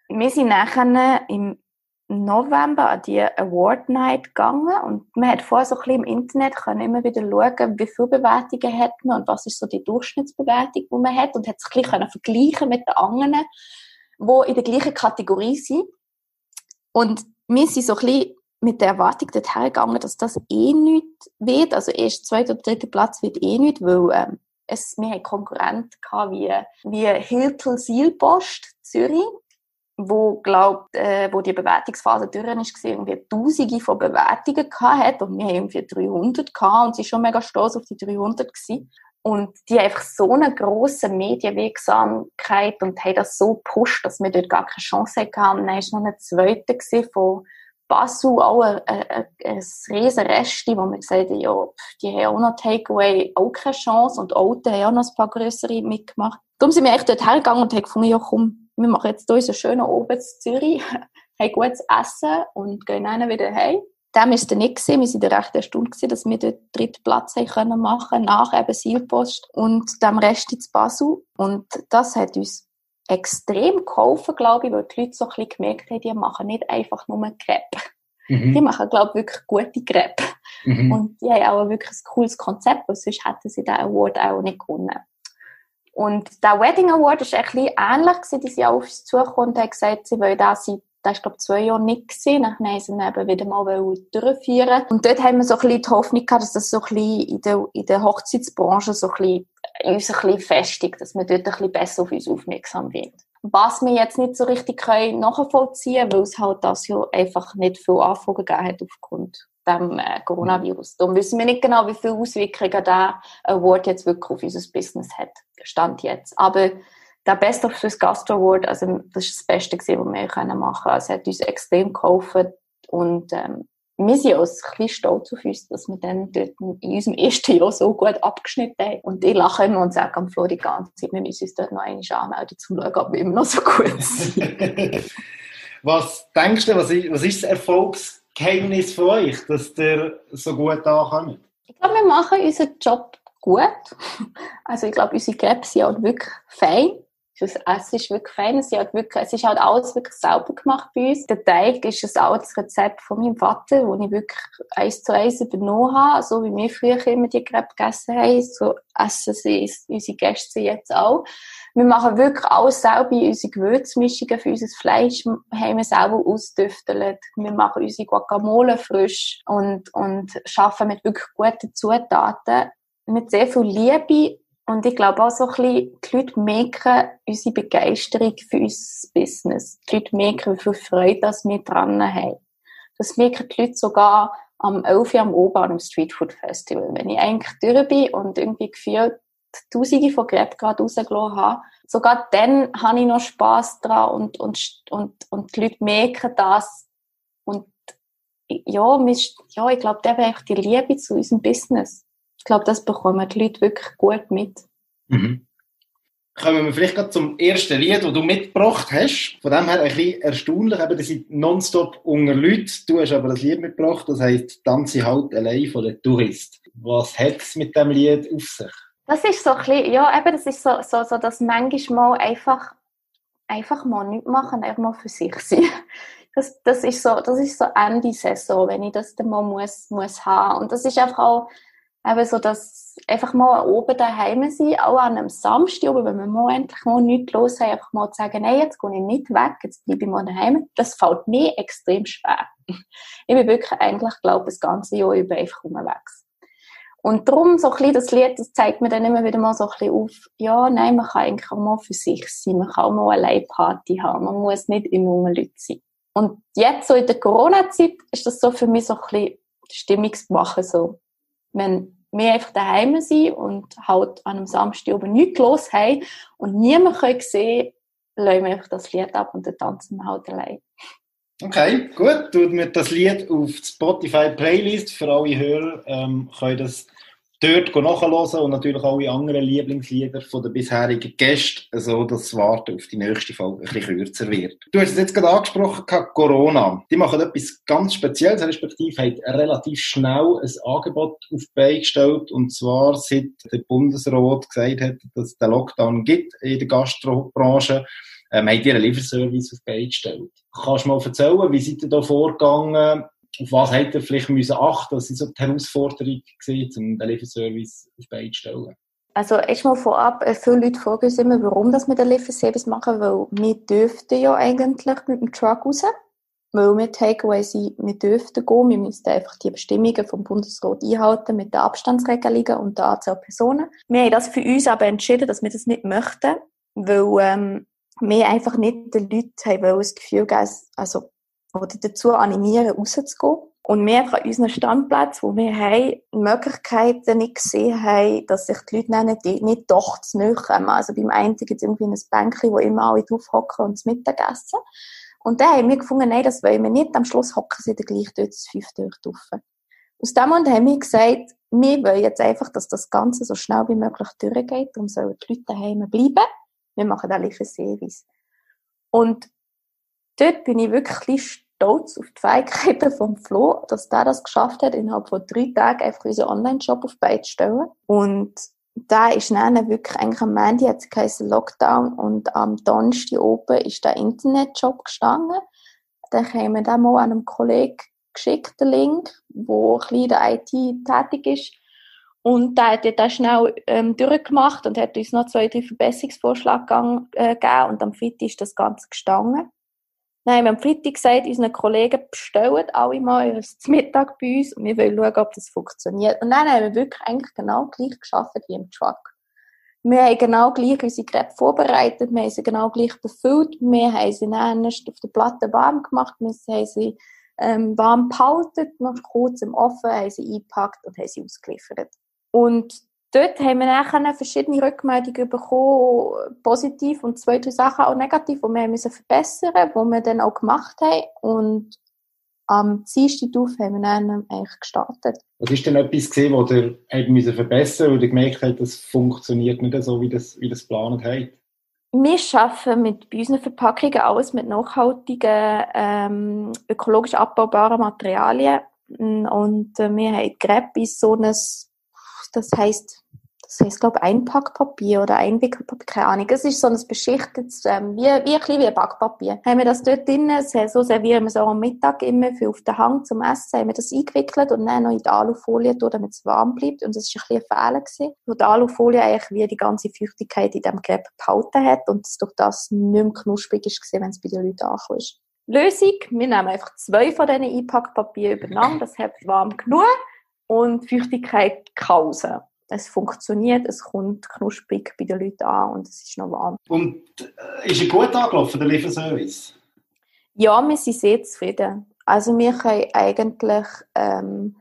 Wir sind nachher im November an die Award Night gegangen und man hat vorher so ein bisschen im Internet können immer wieder schauen, wie viele Bewertungen hat man und was ist so die Durchschnittsbewertung, die man hat und hat sich ein bisschen vergleichen mit den anderen, die in der gleichen Kategorie sind. Und wir sind so ein bisschen mit der Erwartung dorthin gegangen, dass das eh nichts wird. Also erst zweiter oder dritter Platz wird eh nicht, weil ähm, es, wir hatten Konkurrenten wie, wie Hiltel Seilpost Zürich, wo, glaubt, äh, wo die Bewertungsphase durch ist, irgendwie Tausende von Bewertungen hat und wir haben irgendwie 300 gehabt und sie schon mega stolz auf die 300 gewesen. Und die haben einfach so eine grosse Medienwirksamkeit und haben das so gepusht, dass wir dort gar keine Chance hatten. Und dann war noch eine zweite von Basel, auch ein, ein, ein riesen Resti, wo wir gesagt haben, ja, die haben auch noch Takeaway, auch keine Chance. Und Alten haben auch noch ein paar grössere mitgemacht. Darum sind wir echt dort hergegangen und haben gefunden, ja komm, wir machen jetzt hier unseren schönen Oben in Zürich, haben gutes Essen und gehen dann wieder heim dem ist es nicht gesehen. Wir waren recht erstaunt gewesen, dass wir dort dritten Platz haben können machen, nach eben Seilpost und dem Rest ins Basel. Und das hat uns extrem geholfen, glaube ich, weil die Leute so ein bisschen gemerkt haben, die machen nicht einfach nur Crepe. Mhm. Die machen, glaube ich, wirklich gute Crepe. Mhm. Und die haben auch wirklich ein cooles Konzept, weil sonst hätten sie den Award auch nicht gewonnen. Und der Wedding Award war ein bisschen ähnlich, gewesen. die sind auf uns zugekommen und haben gesagt, sie wollen das seit das glaube zwei Jahre nicht gewesen. Dann haben sie ihn eben wieder mal durchführen Und dort haben wir so ein bisschen die Hoffnung gehabt, dass das so ein bisschen in der, in der Hochzeitsbranche so ein bisschen, uns ein bisschen festigt, dass wir dort ein bisschen besser auf uns aufmerksam wird. Was wir jetzt nicht so richtig können nachvollziehen, weil es halt das ja einfach nicht viel Anfragen gegeben hat aufgrund dem äh, Coronavirus. Darum wissen wir nicht genau, wie viele Auswirkungen der Award jetzt wirklich auf unser Business hat. Stand jetzt. Aber der Best of Swiss Gastro Award, also das ist das Beste gewesen, was wir machen können. Also, es hat uns extrem geholfen und ähm, wir sind auch ein bisschen stolz auf uns, dass wir dann dort in unserem ersten Jahr so gut abgeschnitten haben. Und ich lache immer und sage am Flo die ganze Zeit, wir müssen uns dort noch einmal anmelden, um zu schauen, ob wir immer noch so gut sind. was denkst du, was ist, was ist das Erfolgsgeheimnis von euch, dass ihr so gut ankommt? Ich glaube, wir machen unseren Job gut. Also ich glaube, unsere Krebs sind auch wirklich fein. Das Essen ist wirklich fein. Es ist, halt wirklich, es ist halt alles wirklich sauber gemacht bei uns. Der Teig ist ein altes Rezept von meinem Vater, das ich wirklich eins zu eins übernommen habe. So wie wir früher immer die Crepe gegessen haben, so essen sie unsere Gäste jetzt auch. Wir machen wirklich alles selber. Unsere Gewürzmischungen für unser Fleisch haben wir selber ausdüftelt. Wir machen unsere Guacamole frisch und, und arbeiten mit wirklich guten Zutaten. Mit sehr viel Liebe und ich glaube auch so ein bisschen, die Leute merken unsere Begeisterung für unser Business. Die Leute merken, wie viel Freude dass wir dran haben. Das merken die Leute sogar am 11 Uhr am Oben am Streetfood Festival. Wenn ich eigentlich durch bin und irgendwie gefühlt Tausende von Gräben gerade rausgelassen habe, sogar dann habe ich noch Spass dran und, und, und, und die Leute merken das. Und ja, ja ich glaube, wäre einfach die Liebe zu unserem Business glaube, das bekommen die Leute wirklich gut mit. Mhm. Kommen wir vielleicht gerade zum ersten Lied, das du mitgebracht hast. Von dem her ein bisschen erstaunlich, eben, das sind nonstop unter Leuten. Du hast aber das Lied mitgebracht, das heisst «Tanze halt allein» von der Tourist. Was hat es mit dem Lied auf sich? Das ist so ein bisschen, ja, eben, das ist so, so, so dass manchmal einfach, einfach mal nichts machen, einfach mal für sich sein. Das, das ist so, das ist so Ende Saison, wenn ich das dann mal muss, muss haben. Und das ist einfach auch, eben so, dass einfach mal oben daheim sein, auch an einem Samstag, aber wenn wir mal endlich mal nichts los haben, einfach mal zu sagen, nein, jetzt gehe ich nicht weg, jetzt bleibe ich mal daheim, das fällt mir extrem schwer. Ich bin wirklich eigentlich, glaube das ganze Jahr über einfach unterwegs. Und darum, so ein bisschen das Lied, das zeigt mir dann immer wieder mal so ein bisschen auf, ja, nein, man kann eigentlich auch mal für sich sein, man kann auch mal eine Party haben, man muss nicht immer um Leute sein. Und jetzt, so in der Corona-Zeit, ist das so für mich so ein bisschen Stimmungsmachen, so. Wenn wir einfach daheim sind und halt an einem Samstag oben nichts los haben und niemand kann sehen, lassen wir einfach das Lied ab und dann tanzen wir halt allein. Okay, gut. Tut mir das Lied auf die Spotify Playlist für alle Hörer ähm, können das dort nachhören und natürlich alle anderen Lieblingslieder von den bisherigen Gästen, so dass das Warten auf die nächste Folge ein bisschen kürzer wird. Du hast es jetzt gerade angesprochen, Corona. Die machen etwas ganz Spezielles, respektive haben relativ schnell ein Angebot auf die Beine gestellt und zwar seit der Bundesrat gesagt hat, dass es den Lockdown gibt in der Gastrobranche, ähm, haben die einen Lieferservice auf die Beine gestellt. Kannst du mal erzählen, wie seid ihr da vorgegangen? Auf was hätte er vielleicht müssen achten müssen? Was war so die Herausforderung, gewesen, um den Lieferservice auf Beine zu stellen? Also erstmal vorab, äh, viele Leute fragen uns immer, warum wir den Lieferservice machen, weil wir dürften ja eigentlich mit dem Truck raus, weil wir Takeaway sind, wir dürften gehen, wir müssten einfach die Bestimmungen vom Bundesrat einhalten mit den Abstandsregelungen und der Anzahl Personen. Wir haben das für uns aber entschieden, dass wir das nicht möchten, weil ähm, wir einfach nicht den Leuten haben das Gefühl geben, also oder dazu animieren, rauszugehen. Und wir an unseren Standplätzen, wo wir haben, Möglichkeiten nicht gesehen haben, dass sich die Leute nicht, nicht doch zu nahe kommen. Also beim einen gibt es irgendwie ein Bänkchen, wo immer alle drauf hocken und das Mittagessen. Und dann haben wir gefunden, nein, das wollen wir nicht. Am Schluss hocken sie dann gleich dort das fünf durch. Aus dem Grund haben wir gesagt, wir wollen jetzt einfach, dass das Ganze so schnell wie möglich durchgeht. Darum sollen die Leute daheim bleiben. Wir machen dann Service. Und dort bin ich wirklich stolz auf die Fähigkeiten vom Flo, dass der das geschafft hat, innerhalb von drei Tagen einfach unseren Online-Shop auf Beine zu stellen. Und da ist dann wirklich eigentlich am Ende hat es Lockdown und am Donnerstag oben ist der Internetjob gestanden. Dann haben wir dann mal einem Kollegen geschickt, den Link, wo in der IT tätig ist. Und der hat das schnell ähm, durchgemacht und hat uns noch zwei, drei Verbesserungsvorschläge äh, gegeben. Und am Freitag ist das Ganze gestanden. Haben wir am Freitag gesagt, unseren Kollegen bestellen alle mal zum Mittag bei uns und wir wollen schauen, ob das funktioniert. Und dann haben wir wirklich eigentlich genau gleich geschafft wie im Truck. Wir haben genau gleich unsere Geräte vorbereitet, wir haben sie genau gleich befüllt, wir haben sie dann auf der Platte warm gemacht, wir haben sie ähm, warm behalten, noch kurz im Ofen, haben sie eingepackt und haben sie ausgeliefert. Und dort haben wir dann verschiedene Rückmeldungen bekommen, positiv und zwei, drei Sachen auch negativ, die wir müssen verbessern mussten, die wir dann auch gemacht haben. Und am Dienstag auf haben wir dann eigentlich gestartet. Was ist denn etwas gesehen, was ihr müssen verbessern oder gemerkt habt, das funktioniert nicht so, wie das, wie das geplant habt? Wir arbeiten mit unseren Verpackungen alles mit nachhaltigen, ähm, ökologisch abbaubaren Materialien. Und äh, wir haben Gräb so ein das heißt, das heißt, glaube Einpackpapier oder Einwickelpapier, keine Ahnung. Es ist so ein beschichtetes, ähm, wie, wie ein bisschen wie ein Backpapier. Haben wir das dort drin, so servieren wir es auch am Mittag immer für auf den Hang zum Essen, haben wir das eingewickelt und dann noch in die Alufolie tun, damit es warm bleibt. Und das war ein bisschen ein Fehler gewesen, wo die Alufolie eigentlich wie die ganze Feuchtigkeit in diesem Gerät behalten hat und es durch das nicht mehr knusprig ist, wenn es bei den Leuten angekommen ist. Lösung, wir nehmen einfach zwei von diesen Einpackpapier übereinander, das hat warm genug und Feuchtigkeit kausen. Es funktioniert, es kommt knusprig bei den Leuten an und es ist noch warm. Und äh, ist er gut angelaufen, der Lieferservice? Ja, wir sind sehr zufrieden. Also wir können eigentlich ähm,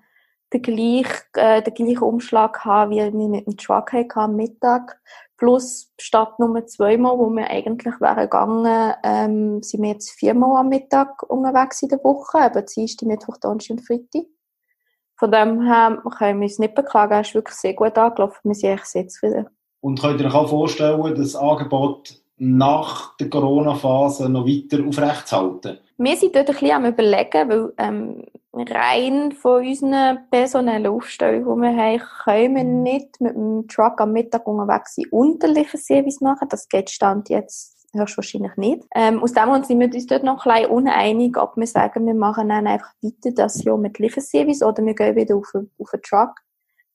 den, gleich, äh, den gleichen Umschlag haben, wie wir mit dem Truck hatten am Mittag. Plus statt nur zweimal, wo wir eigentlich wären gegangen, ähm, sind wir jetzt viermal am Mittag unterwegs in der Woche, eben Dienstag, Mittwoch, Donnerstag und Freitag. Von dem her können wir uns nicht beklagen. Es ist wirklich sehr gut angelaufen. Wir sind echt sehr zufrieden. Und könnt ihr euch auch vorstellen, das Angebot nach der Corona-Phase noch weiter aufrechtzuhalten? Wir sind dort ein bisschen am überlegen, weil ähm, rein von unseren personellen Aufstellungen, die wir haben, können wir nicht mit dem Truck am Mittag unterwegs sein und den Lieferservice machen. Das geht Stand jetzt höchstwahrscheinlich nicht. Ähm, aus dem Grund sind wir uns dort noch ein bisschen uneinig, ob wir sagen, wir machen dann einfach weiter das Jahr mit Lieferservice oder wir gehen wieder auf, auf einen Truck.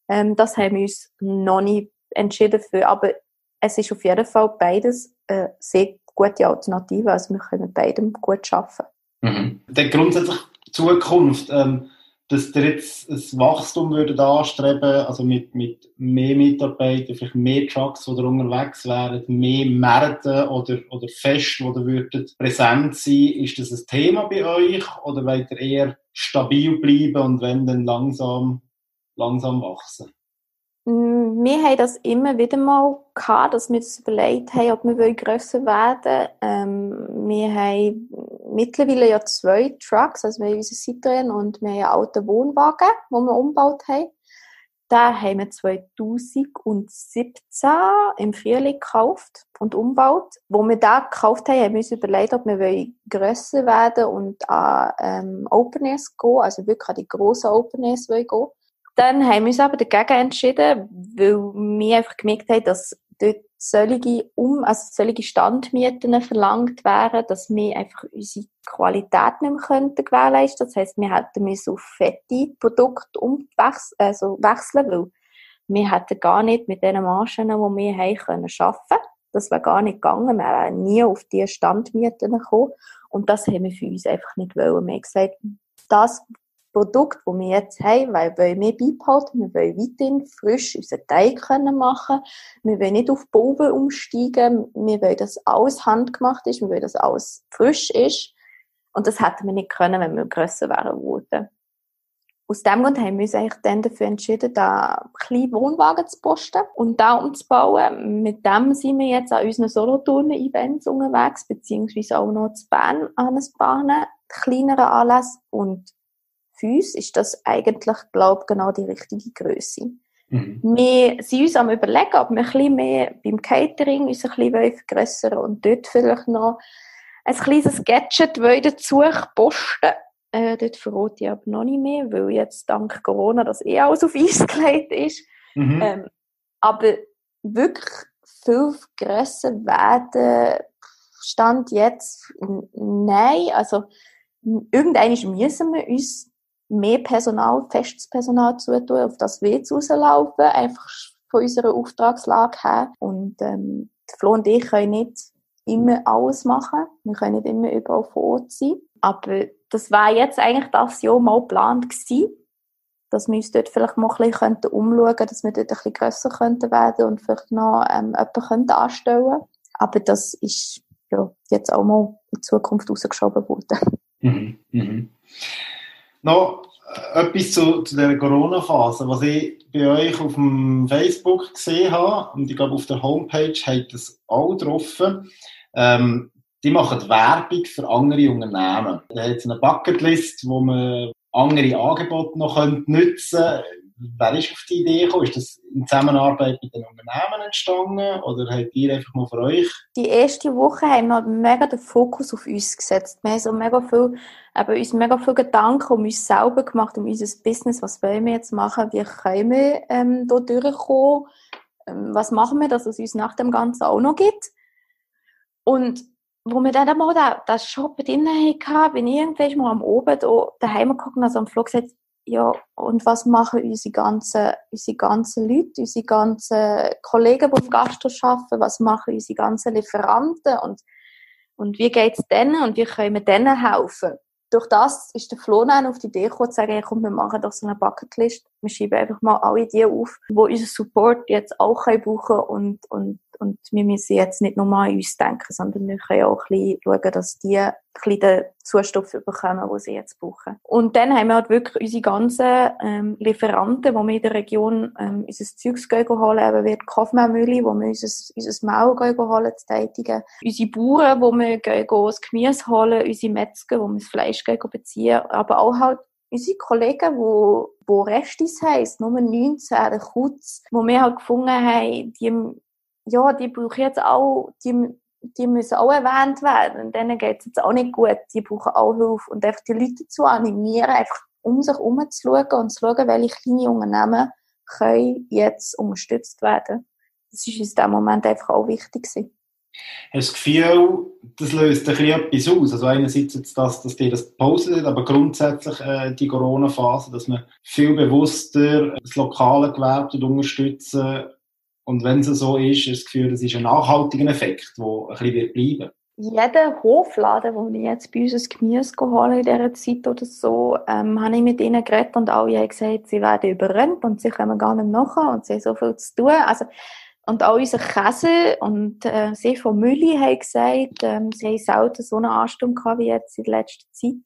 Ähm, das haben wir uns noch nicht entschieden für, aber es ist auf jeden Fall beides eine sehr gute Alternative, also wir können mit beidem gut arbeiten. Mhm. Dann grundsätzlich Zukunft, ähm, dass ihr jetzt ein Wachstum würdet anstreben, also mit, mit mehr Mitarbeitern, vielleicht mehr Trucks, die unterwegs wären, mehr Märkte oder, oder Feste, ihr würdet präsent sein, ist das ein Thema bei euch oder wollt ihr eher stabil bleiben und wenn dann langsam, langsam wachsen? Mm, wir haben das immer wieder mal gehabt, dass wir uns überlegt haben, ob wir grösser werden ähm, Wir haben mittlerweile ja zwei Trucks, also wir haben unsere Citroën und wir haben einen alten Wohnwagen, den wir umgebaut haben. Den haben wir 2017 im Frühling gekauft und umgebaut. Wo wir den gekauft haben, haben wir uns überlegt, ob wir grösser werden und an ähm, Open Airs gehen, also wirklich an die grossen Open Airs gehen dann haben wir uns aber dagegen entschieden, weil wir einfach gemerkt haben, dass dort solche, um, also solche Standmieten verlangt wären, dass wir einfach unsere Qualität nicht mehr könnten gewährleisten. Das heisst, wir hätten müssen auf fette Produkte umwechseln, also wechseln, weil wir hätten gar nicht mit den Margen, die wir haben, können arbeiten. Das wäre gar nicht gegangen. Wir wären nie auf diese Standmieten gekommen. Und das haben wir für uns einfach nicht wollen. Wir haben gesagt, das, Produkt, das wir jetzt haben, weil wir mehr beibehalten, wir wollen weiterhin frisch unseren Teig können machen, wir wollen nicht auf Boben umsteigen, wir wollen, dass alles handgemacht ist, wir wollen, dass alles frisch ist. Und das hätten wir nicht können, wenn wir grösser wären geworden. Aus dem Grund haben wir uns eigentlich dann dafür entschieden, da kleine Wohnwagen zu posten und da umzubauen. Mit dem sind wir jetzt an unseren Solothurnen-Events unterwegs, beziehungsweise auch noch zu Bern an ein paar kleineren Anlässe und uns ist das eigentlich, glaube ich, genau die richtige Größe. Mhm. Wir sind uns am überlegen, ob wir ein bisschen mehr beim Catering uns ein bisschen vergrössern und dort vielleicht noch ein kleines Gadget dazu posten äh, dort verrate ich aber noch nicht mehr, weil jetzt dank Corona das eh alles auf Eis gelegt ist. Mhm. Ähm, aber wirklich viel grösser werden, Stand jetzt, nein, also, irgendwann müssen wir uns mehr Personal, festes Personal zutun, auf das wir jetzt rauslaufen, einfach von unserer Auftragslage her. Und, ähm, Flo und ich können nicht immer alles machen. Wir können nicht immer überall vor Ort sein. Aber das war jetzt eigentlich das Jahr mal geplant gewesen dass wir uns dort vielleicht mal ein bisschen umschauen könnten, dass wir dort ein bisschen grösser könnten werden und vielleicht noch ähm, jemanden könnten Aber das ist ja, jetzt auch mal in Zukunft rausgeschoben worden. Mhm, mhm. Noch äh, etwas zu, zu der Corona-Phase. Was ich bei euch auf dem Facebook gesehen habe, und ich glaube auf der Homepage hat das auch drauf, ähm, die machen Werbung für andere Unternehmen. Da hat eine Bucketlist, wo man andere Angebote noch nutzen können. Wer ist auf die Idee gekommen? Ist das in Zusammenarbeit mit den Unternehmen entstanden oder habt ihr einfach mal für euch? Die erste Woche haben wir mega den Fokus auf uns gesetzt. Wir haben so mega viel, eben uns mega viel Gedanken um uns selber gemacht, um unser Business. Was wollen wir jetzt machen? Wie können wir ähm, da durchkommen? Ähm, was machen wir, dass es uns nach dem Ganzen auch noch gibt? Und wo wir dann da, das Shop drin hatten, bin ich irgendwann mal am Oben da, daheim geguckt und also am Flug gesagt, ja, und was machen unsere ganzen, unsere ganzen Leute, unsere ganzen Kollegen, die im Gastro arbeiten, was machen unsere ganzen Lieferanten und, und wie geht's denen und wie können wir denen helfen? Durch das ist der Flo dann auf die Idee gekommen, zu sagen, hey, komm, wir machen doch so eine Bucketlist. Wir schieben einfach mal alle die auf, die unseren Support jetzt auch brauchen können und, und und wir müssen jetzt nicht nur an uns denken, sondern wir können auch ein bisschen schauen, dass die ein bisschen den Zustoff bekommen, den sie jetzt brauchen. Und dann haben wir halt wirklich unsere ganzen ähm, Lieferanten, die wir in der Region ähm, unser Zeugs gehen holen, eben wie die Kaufmehlmühle, wo wir unser, unser gehen holen, zu tätigen. Unsere Bauern, wo wir gehen das Gemüse holen, unsere Metzger, wo wir das Fleisch gehen beziehen, aber auch halt unsere Kollegen, die, die Restis heisst, Nummer 19, der Kutz, wo wir halt gefunden haben, die ja, die brauchen jetzt auch, die, die müssen auch erwähnt werden. Und denen geht es jetzt auch nicht gut. Die brauchen auch Hilfe. Und einfach die Leute zu animieren, einfach um sich herum und zu schauen, welche kleine Unternehmen können jetzt unterstützt werden. Das ist uns in dem Moment einfach auch wichtig gewesen. Hast du das Gefühl, das löst ein bisschen etwas aus? Also einerseits jetzt das, dass dir das postet, aber grundsätzlich äh, die Corona-Phase, dass man viel bewusster das lokale Gewerbe unterstützen und wenn es so ist, ist das Gefühl, das ist ein nachhaltiger Effekt, der ein bisschen wird bleiben jeder Hofladen, wo ich jetzt bei uns ein Gemüse geholt in dieser Zeit oder so, ähm, habe ich mit ihnen geredet und alle haben gesagt, sie werden überrannt und sie kommen gar nicht nachher und sie haben so viel zu tun. Also, und auch unser Käse und äh, sie von Mülli haben gesagt, ähm, sie haben selten so eine Ansturm gehabt wie jetzt in letzter Zeit.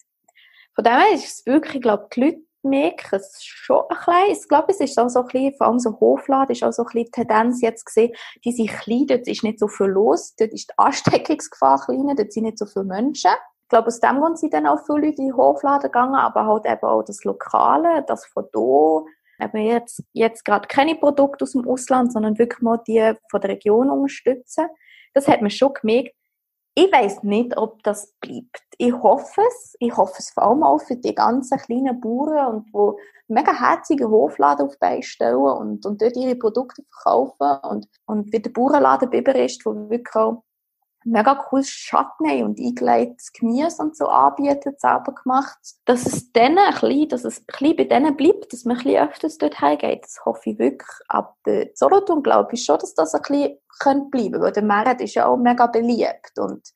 Von dem her ist es wirklich, ich glaube, die Leute merke es schon ein bisschen. Ich glaube, es ist auch so ein bisschen, vor allem so Hofladen, ist auch so ein bisschen die Tendenz jetzt gesehen, die sind klein, dort ist nicht so viel los, dort ist die Ansteckungsgefahr kleiner, dort sind nicht so viele Menschen. Ich glaube, aus dem Grund sind dann auch viele Leute in Hofladen gegangen, aber halt eben auch das Lokale, das von da, eben jetzt, jetzt gerade keine Produkte aus dem Ausland, sondern wirklich mal die von der Region unterstützen. Das hat man schon gemerkt. Ich weiß nicht, ob das bleibt. Ich hoffe es. Ich hoffe es vor allem auch für die ganzen kleinen Bauern und wo mega herzige Hofladen auf beistellen und, und dort ihre Produkte verkaufen und, und wie der Bauernladen Biber ist, wo wirklich auch mega cooles Schatten und eingelegtes Gemüse und so anbieten, selber gemacht. Dass es denen ein bisschen, dass es ein bisschen bei denen bleibt, dass man ein bisschen öfters dort heimgeht, das hoffe ich wirklich. Aber Solothurn glaube ich schon, dass das ein bisschen könnte bleiben, weil der Markt ist ja auch mega beliebt und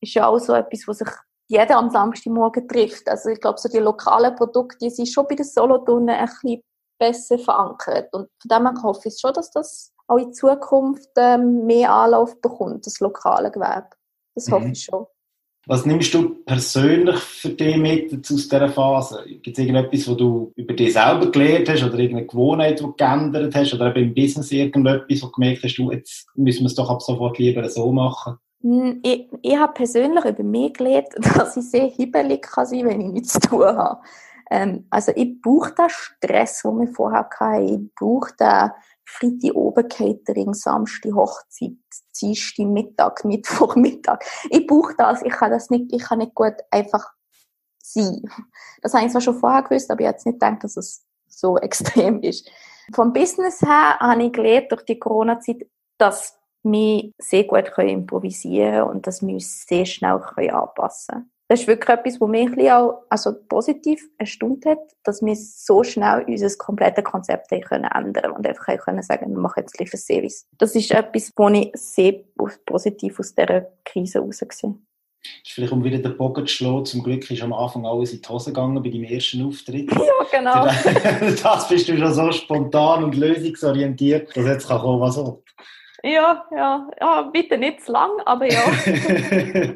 ist ja auch so etwas, wo sich jeder am Samstagmorgen trifft. Also ich glaube, so die lokalen Produkte, die sind schon bei den Solothurnen ein bisschen besser verankert. Und von dem her hoffe ich schon, dass das auch in Zukunft ähm, mehr Anlauf bekommt, das lokale Gewerbe. Das mhm. hoffe ich schon. Was nimmst du persönlich für dich mit aus dieser Phase? Gibt es irgendetwas, wo du über dich selber gelernt hast oder irgendeine Gewohnheit, die du geändert hast oder eben im Business irgendetwas, wo du gemerkt hast, du, jetzt müssen wir es doch ab sofort lieber so machen? Hm, ich, ich habe persönlich über mich gelernt, dass ich sehr hibbelig kann sein wenn ich nichts zu tun habe. Ähm, also ich brauche den Stress, den wir vorher hatten. Ich brauche den Freitag oben Catering, Samstag Hochzeit, Dienstag Mittag, Mittwoch Mittag. Ich brauche das. Ich kann das nicht, ich kann nicht gut einfach sein. Das habe ich zwar schon vorher gewusst, aber ich hätte nicht gedacht, dass es so extrem ist. Vom Business her habe ich gelernt, durch die Corona-Zeit dass wir sehr gut können improvisieren und dass wir uns sehr schnell können anpassen können. Das ist wirklich etwas, was mich ein auch, also positiv erstaunt hat, dass wir so schnell unser komplettes Konzept können ändern und einfach können sagen, wir machen jetzt Live Service. Das ist etwas, was ich sehr positiv aus dieser Krise herausgesehen ist vielleicht um wieder den Bogen zu schlagen. Zum Glück ist am Anfang alles in die Hose gegangen bei deinem ersten Auftritt. Ja, genau. das bist du schon so spontan und lösungsorientiert, dass jetzt kann kommen, was will. Ja, ja, ja, bitte nicht zu lang, aber ja.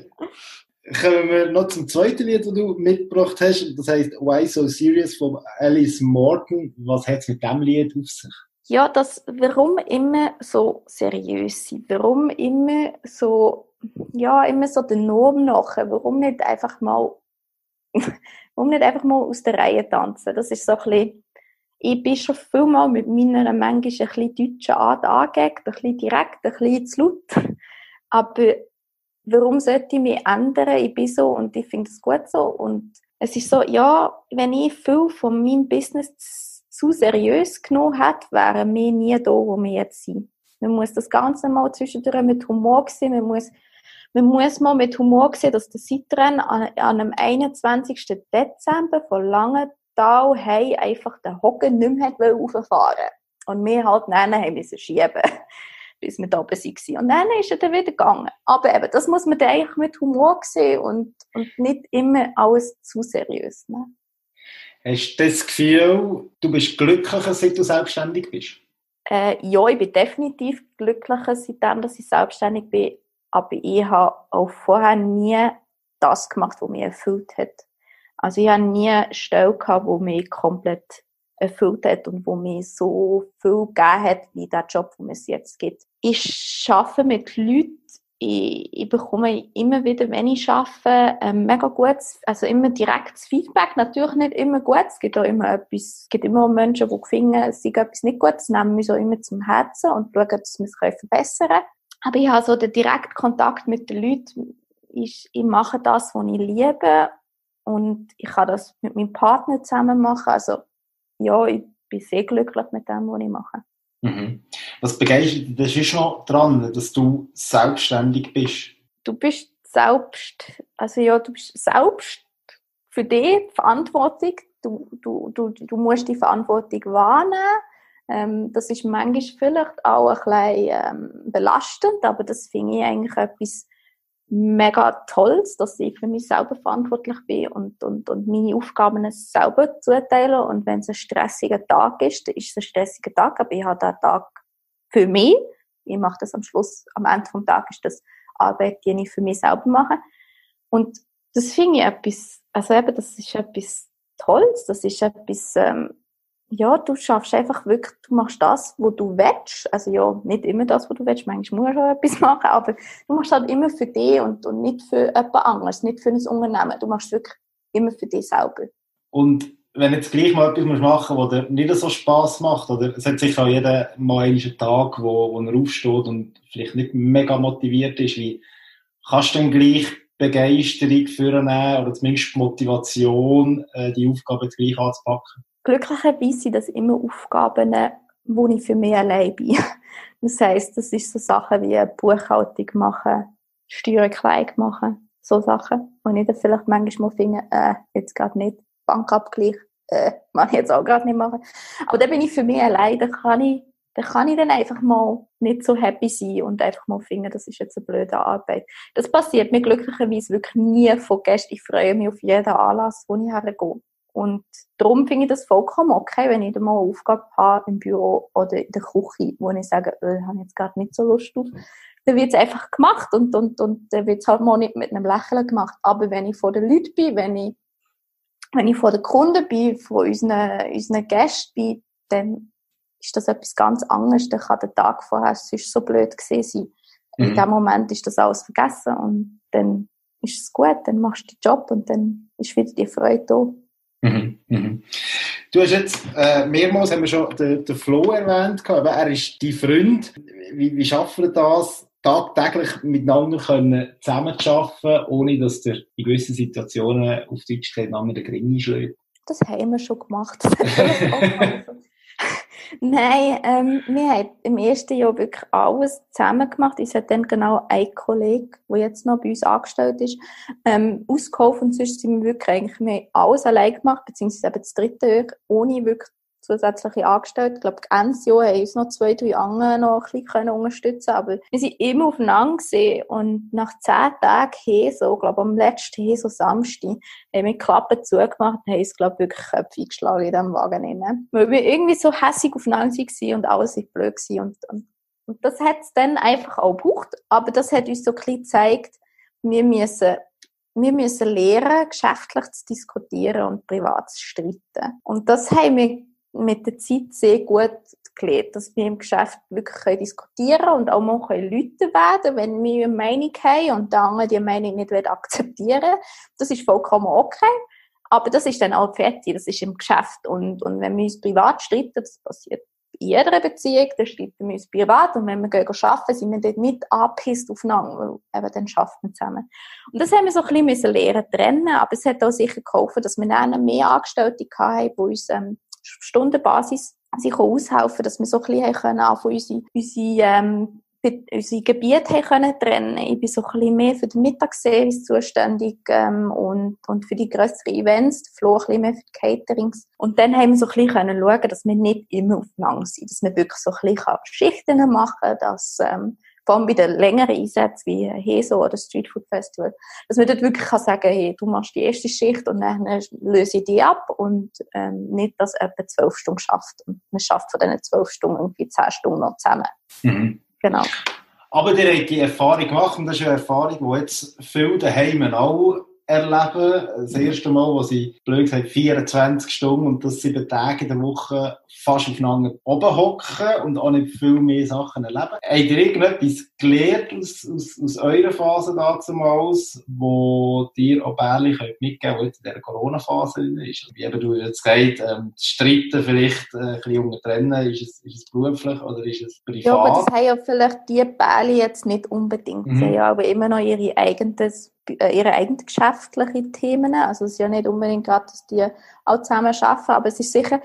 Kommen wir noch zum zweiten Lied, das du mitgebracht hast. Das heißt Why So Serious von Alice Morton. Was hat es mit diesem Lied auf sich? Ja, das, warum immer so seriös sein? Warum immer so, ja, immer so den Norm nachher? Warum nicht einfach mal, warum nicht einfach mal aus der Reihe tanzen? Das ist so ein bisschen, ich bin schon viel mal mit meiner manchmal ein bisschen deutschen Art angeeckt, ein bisschen direkt, ein bisschen zu laut. Aber warum sollte ich mich ändern? Ich bin so und ich finde es gut so. Und es ist so, ja, wenn ich viel von meinem Business zu seriös genommen hätte, wären wir nie da, wo wir jetzt sind. Man muss das Ganze mal zwischendurch mit Humor sehen. Man muss, man muss mal mit Humor sehen, dass der Citroën an, an einem 21. Dezember von Langenthal hey, einfach den Hocken nicht mehr rauffahren Und wir halt nennen, haben müssen schieben bis wir da oben waren. Und dann ist er dann wieder gegangen. Aber eben, das muss man dann eigentlich mit Humor sehen und, und nicht immer alles zu seriös nehmen. Hast du das Gefühl, du bist glücklicher, seit du selbstständig bist? Äh, ja, ich bin definitiv glücklicher, seitdem dass ich selbstständig bin. Aber ich habe auch vorher nie das gemacht, was mich erfüllt hat. Also ich habe nie eine Stelle gehabt, die mich komplett erfüllt hat und wo mir so viel gegeben hat, wie der Job, den es jetzt gibt. Ich arbeite mit Leuten, ich, ich bekomme immer wieder, wenn ich arbeite, ähm, mega gutes, also immer direktes Feedback. Natürlich nicht immer gut. Es gibt auch immer etwas, es gibt immer Menschen, die finden, es sei etwas nicht gut. Das nehmen wir so immer zum Herzen und schauen, dass wir es verbessern können. Aber ich habe so den direkten Kontakt mit den Leuten. Ich, ich mache das, was ich liebe. Und ich kann das mit meinem Partner zusammen machen. Also, ja, ich bin sehr glücklich mit dem, was ich mache. Mhm. Was begeistert das ist noch dran, dass du selbstständig bist? Du bist selbst, also ja, du bist selbst für dich verantwortlich. Du, du, du, du musst die Verantwortung wahrnehmen. Ähm, das ist manchmal vielleicht auch ein bisschen ähm, belastend, aber das finde ich eigentlich etwas mega toll, dass ich für mich selber verantwortlich bin und, und, und meine Aufgaben selber zuteilen. Und wenn es ein stressiger Tag ist, dann ist es ein stressiger Tag, aber ich habe den Tag für mich. Ich mache das am Schluss, am Ende vom Tag ist das Arbeit, die ich für mich selber mache. Und das finde ich etwas, also eben, das ist etwas Tolles, das ist etwas, ähm, ja, du schaffst einfach wirklich, du machst das, wo du willst. Also ja, nicht immer das, wo du willst. Manchmal musst du auch etwas machen, aber du machst halt immer für dich und, und nicht für jemand anderes, nicht für ein Unternehmen. Du machst wirklich immer für dich selber. Und wenn jetzt gleich mal etwas machen musst, was dir nicht so Spass macht, oder es hat sicher auch jeder mal einen Tag, wo, wo er aufsteht und vielleicht nicht mega motiviert ist, wie kannst du dann gleich Begeisterung führen oder zumindest Motivation, äh, die Aufgabe jetzt gleich anzupacken? Glücklicherweise sind das immer Aufgaben, wo ich für mich allein bin. Das heisst, das ist so Sachen wie Buchhaltung machen, Steuererklärung machen, so Sachen, wo ich dann vielleicht manchmal finde, äh, jetzt gerade nicht, Bankabgleich, äh, kann ich jetzt auch gerade nicht machen. Aber dann bin ich für mich allein, da kann ich, da kann ich dann einfach mal nicht so happy sein und einfach mal finden, das ist jetzt eine blöde Arbeit. Das passiert mir glücklicherweise wirklich nie von Gästen. Ich freue mich auf jeden Anlass, wo ich hergehe. Und darum finde ich das vollkommen okay, wenn ich da mal eine Aufgabe habe im Büro oder in der Küche, wo ich sage, äh, habe jetzt gerade nicht so Lust drauf. Dann wird es einfach gemacht und, und, und dann wird es halt mal nicht mit einem Lächeln gemacht. Aber wenn ich vor den Leuten bin, wenn ich, wenn ich vor den Kunden bin, vor unseren, unseren Gästen bin, dann ist das etwas ganz anderes. Dann kann der Tag vorher sonst so blöd gesehen sein. Mhm. In dem Moment ist das alles vergessen und dann ist es gut, dann machst du den Job und dann ist wieder die Freude da. Mhm, mhm. Du hast jetzt äh, mehrmals haben wir schon den, den Flo erwähnt, aber er ist dein Freund. Wie, wie schaffen wir das, tagtäglich miteinander können zusammenzuarbeiten, ohne dass der in gewissen Situationen auf Deutsch einander den Gring schlägt? Das haben wir schon gemacht. Nein, ähm, wir haben im ersten Jahr wirklich alles zusammen gemacht. Es hat dann genau ein Kollege, der jetzt noch bei uns angestellt ist, ähm, ausgeholfen. Und sonst sind wir wirklich eigentlich wir alles allein gemacht, beziehungsweise eben das dritte Jahr, ohne wirklich zusätzliche Angestellte. Ich glaube, Ende Jahr haben uns noch zwei, drei andere noch ein bisschen unterstützen aber wir sind immer aufeinander gesehen und nach zehn Tagen hier, so, glaube am letzten hier, so Samstag, haben wir die Klappe zugemacht und haben uns, glaube wirklich Köpfe geschlagen in diesem Wagen. Rein. Weil wir irgendwie so hässig aufeinander waren und alles war blöd und, und, und das hat es dann einfach auch gebraucht, aber das hat uns so ein bisschen gezeigt, wir müssen wir müssen lernen, geschäftlich zu diskutieren und privat zu streiten. Und das haben wir mit der Zeit sehr gut gelernt, dass wir im Geschäft wirklich diskutieren können und auch mal Leute werden wenn wir eine Meinung haben und der andere die Meinung nicht akzeptieren Das ist vollkommen okay. Aber das ist dann auch fertig, das ist im Geschäft. Und, und wenn wir uns privat streiten, das passiert in jeder Beziehung, dann streiten wir uns privat. Und wenn wir gehen arbeiten, sind wir dort nicht angepisst aufeinander, weil eben dann arbeiten wir zusammen. Und das haben wir so ein bisschen lernen trennen, aber es hat auch sicher geholfen, dass wir dann mehr Angestellte hatten, die uns ähm, Stundenbasis sich aushelfen, dass wir so ein bisschen können, von unsere, unsere, ähm, unsere Gebiete können trennen. Ich bin so ein bisschen mehr für den Mittagsservice zuständig ähm, und, und für die grösseren Events, Flo ein bisschen mehr für die Caterings. Und dann haben wir so ein bisschen können schauen, dass wir nicht immer aufeinander sind, dass wir wirklich so ein bisschen Schichten machen können, dass ähm, vor allem bei den längeren Einsätzen wie Heso oder Street Food Festival, dass man dort wirklich kann sagen hey, du machst die erste Schicht und dann löse ich die ab und ähm, nicht, dass etwa zwölf Stunden schafft. Und man schafft von diesen zwölf Stunden irgendwie zehn Stunden noch zusammen. Mhm. Genau. Aber ihr habt die Erfahrung gemacht und das ist eine Erfahrung, die jetzt viele daheim auch erleben. Das erste Mal, wo sie, blöd gesagt, 24 Stunden und das sieben Tage in der Woche fast aufeinander oben hocken und auch nicht viel mehr Sachen erleben. Habt ihr irgendetwas gelernt aus, aus, aus eurer Phase damals, wo dir auch Bärli mitgeben könnt, in dieser Corona-Phase ist? Wie eben du jetzt gesagt, ähm, Streiten vielleicht äh, ein bisschen untertrennen, ist es, ist es beruflich oder ist es privat? Ja, aber das haben ja vielleicht die Bärli jetzt nicht unbedingt. Mhm. Sie haben aber immer noch ihre eigenes ihre eigenen geschäftlichen Themen. Also es ist ja nicht unbedingt gerade, dass die auch zusammen arbeiten, aber es ist sicher,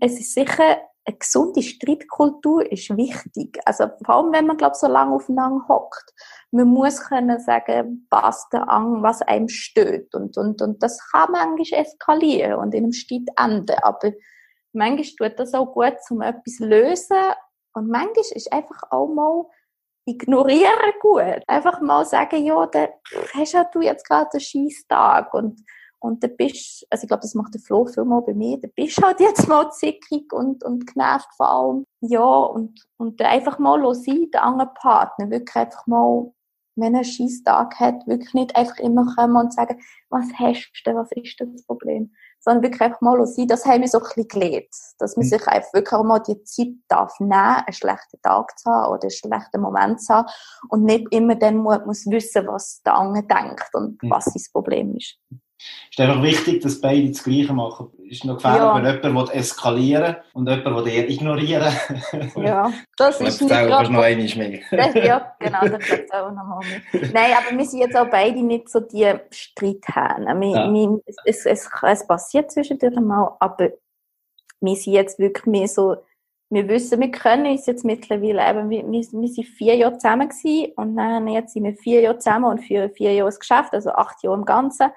es ist sicher, eine gesunde Streitkultur ist wichtig. Also vor allem, wenn man, glaube so lange aufeinander hockt. Man muss können sagen, was der an, was einem stört. Und, und, und das kann manchmal eskalieren und in einem Streit enden. Aber manchmal tut das auch gut, um etwas zu lösen. Und manchmal ist einfach auch mal ignorieren gut. Einfach mal sagen, ja, da hast ja du jetzt gerade einen Scheißtag und und dann bist, also ich glaube, das macht der Flo viel mal bei mir, dann bist halt jetzt mal zickig und, und genervt vor allem. Ja, und, und einfach mal sein, der andere Partner, wirklich einfach mal, wenn er einen Scheißtag hat, wirklich nicht einfach immer kommen und sagen, was hast du, was ist das Problem? Sondern wirklich einfach mal sein. Das haben wir so ein bisschen gelernt. Dass man mhm. sich einfach wirklich auch mal die Zeit darf nehmen, einen schlechten Tag zu haben oder einen schlechten Moment zu haben und nicht immer dann muss wissen, was der andere denkt und mhm. was sein Problem ist. Es ist einfach wichtig, dass beide das Gleiche machen. Es ist noch gefährlich, ja. wenn jemand eskalieren und jemand eher ignorieren Ja, das ist nicht gerade... noch einmal mehr. ja, genau, das bleibt auch nochmal mit. Nein, aber wir sind jetzt auch beide nicht so die Streithähne. Ja. Es, es, es passiert zwischendurch mal, aber wir sind jetzt wirklich mehr so wir wissen, wir können uns jetzt mittlerweile eben, wir, wir, wir sind vier Jahre zusammen gewesen und dann jetzt sind wir vier Jahre zusammen und für vier Jahre das Geschäft, also acht Jahre im Ganzen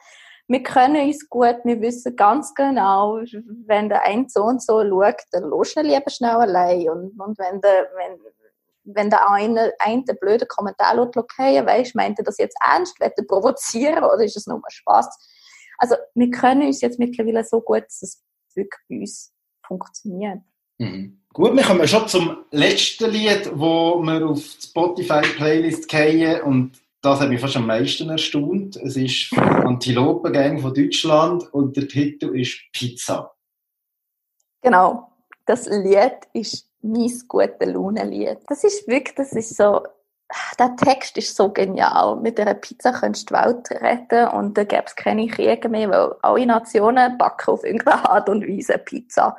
wir können uns gut, wir wissen ganz genau, wenn der ein so und so schaut, dann los schnell lieber schnell allein. Und, und wenn der, wenn, wenn der eine, ein der blöde Kommentar schaut, okay, weißt, meint er das jetzt ernst, wird er provozieren oder ist es nur Spaß? Also, wir können uns jetzt mittlerweile so gut, dass es wirklich bei uns funktioniert. Mhm. Gut, wir kommen schon zum letzten Lied, wo wir auf die Spotify-Playlist gehen und das hat mich fast am meisten erstaunt. Es ist von Antilope Gang von Deutschland und der Titel ist Pizza. Genau. Das Lied ist mein gute Laune-Lied. Das ist wirklich, das ist so, der Text ist so genial. Mit einer Pizza könntest du die Welt retten und da gäbe es keine Kriege mehr, weil alle Nationen backen auf irgendeine Art und Weise Pizza.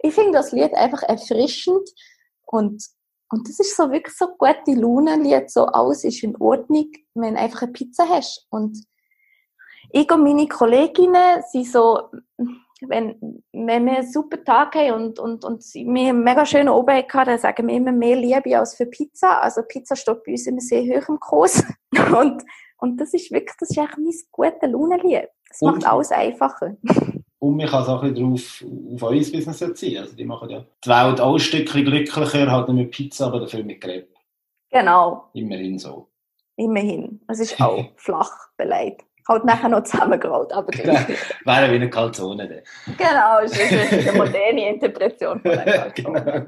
Ich finde das Lied einfach erfrischend und und das ist so wirklich so gute Laune, so alles ist in Ordnung, wenn du einfach eine Pizza hast. Und ich und meine Kolleginnen sind so, wenn, wenn wir einen super Tag haben und, und, und wir einen mega schönen Oben haben, dann sagen wir immer mehr Liebe als für Pizza. Also Pizza steht bei uns immer sehr hoch im Kurs. Und, und das ist wirklich, das ist eigentlich mein gute Launenlied. Das macht alles einfacher. Und man kann es auch ein bisschen drauf, auf euer Business ziehen. Also die machen ja die Welt auch ein Stückchen glücklicher, halt nicht mit Pizza, aber dafür mit Crepe. Genau. Immerhin so. Immerhin. Es ist auch flach beleidigt halt nachher noch zusammengerollt. Aber genau. Wäre wie eine Kalzone. Dann. Genau, das ist eine moderne Interpretation von einer genau.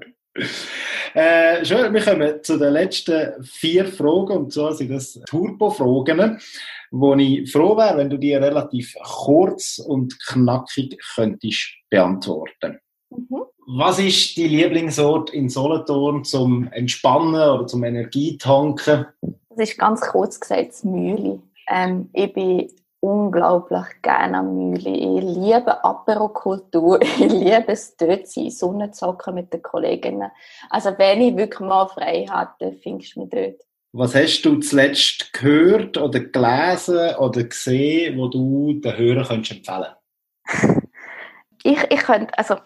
Äh, schön, wir kommen zu den letzten vier Fragen, und zwar sind das Turbo-Fragen, wo ich froh wäre, wenn du die relativ kurz und knackig könntest beantworten. Mhm. Was ist die Lieblingsort in Solothurn zum Entspannen oder zum Energietanken? Das ist ganz kurz gesagt das Mühle. Ähm, ich bin unglaublich gerne am Mühle. Ich liebe Aperokultur. Ich liebe es dort sein, Sonne zocken mit den Kolleginnen. Also wenn ich wirklich mal frei hatte, findest du mich dort. Was hast du zuletzt gehört oder gelesen oder gesehen, wo du den Hörern könntest empfehlen ich, ich könnte, also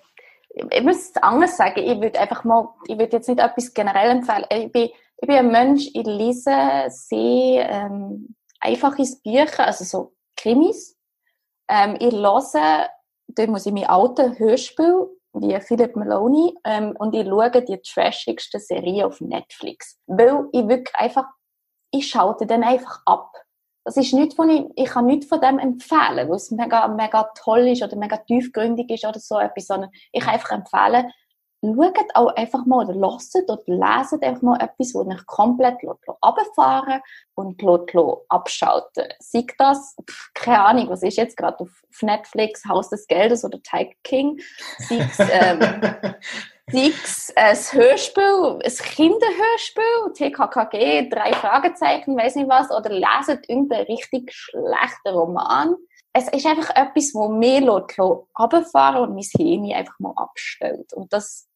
ich muss es anders sagen, ich würde einfach mal, ich würde jetzt nicht etwas generell empfehlen. Ich bin, ich bin ein Mensch, ich lese sehr ähm, einfaches Bücher, also so Krimis. Ähm, ich höre, da muss ich mein altes Hörspiel, wie Philip Maloney, ähm, und ich schaue die trashigste Serie auf Netflix. Weil ich wirklich einfach, ich schalte dann einfach ab. Das ist nicht von, ich, ich kann nichts von dem empfehlen, weil es mega, mega toll ist oder mega tiefgründig ist oder so etwas, sondern ich kann einfach empfehlen, schaut auch einfach mal oder lasst oder leset einfach mal etwas, wo euch komplett runterfahren und abschalten. Sei das, keine Ahnung, was ist jetzt gerade auf Netflix, Haus des Geldes oder Tiger King, sei es, ähm, sei ein Hörspiel, ein Kinderhörspiel, TKKG, drei Fragezeichen, weiß nicht was, oder leset irgendeinen richtig schlechten Roman. Es ist einfach etwas, wo mir runterfahren und mein Hirn einfach mal abstellt. Und das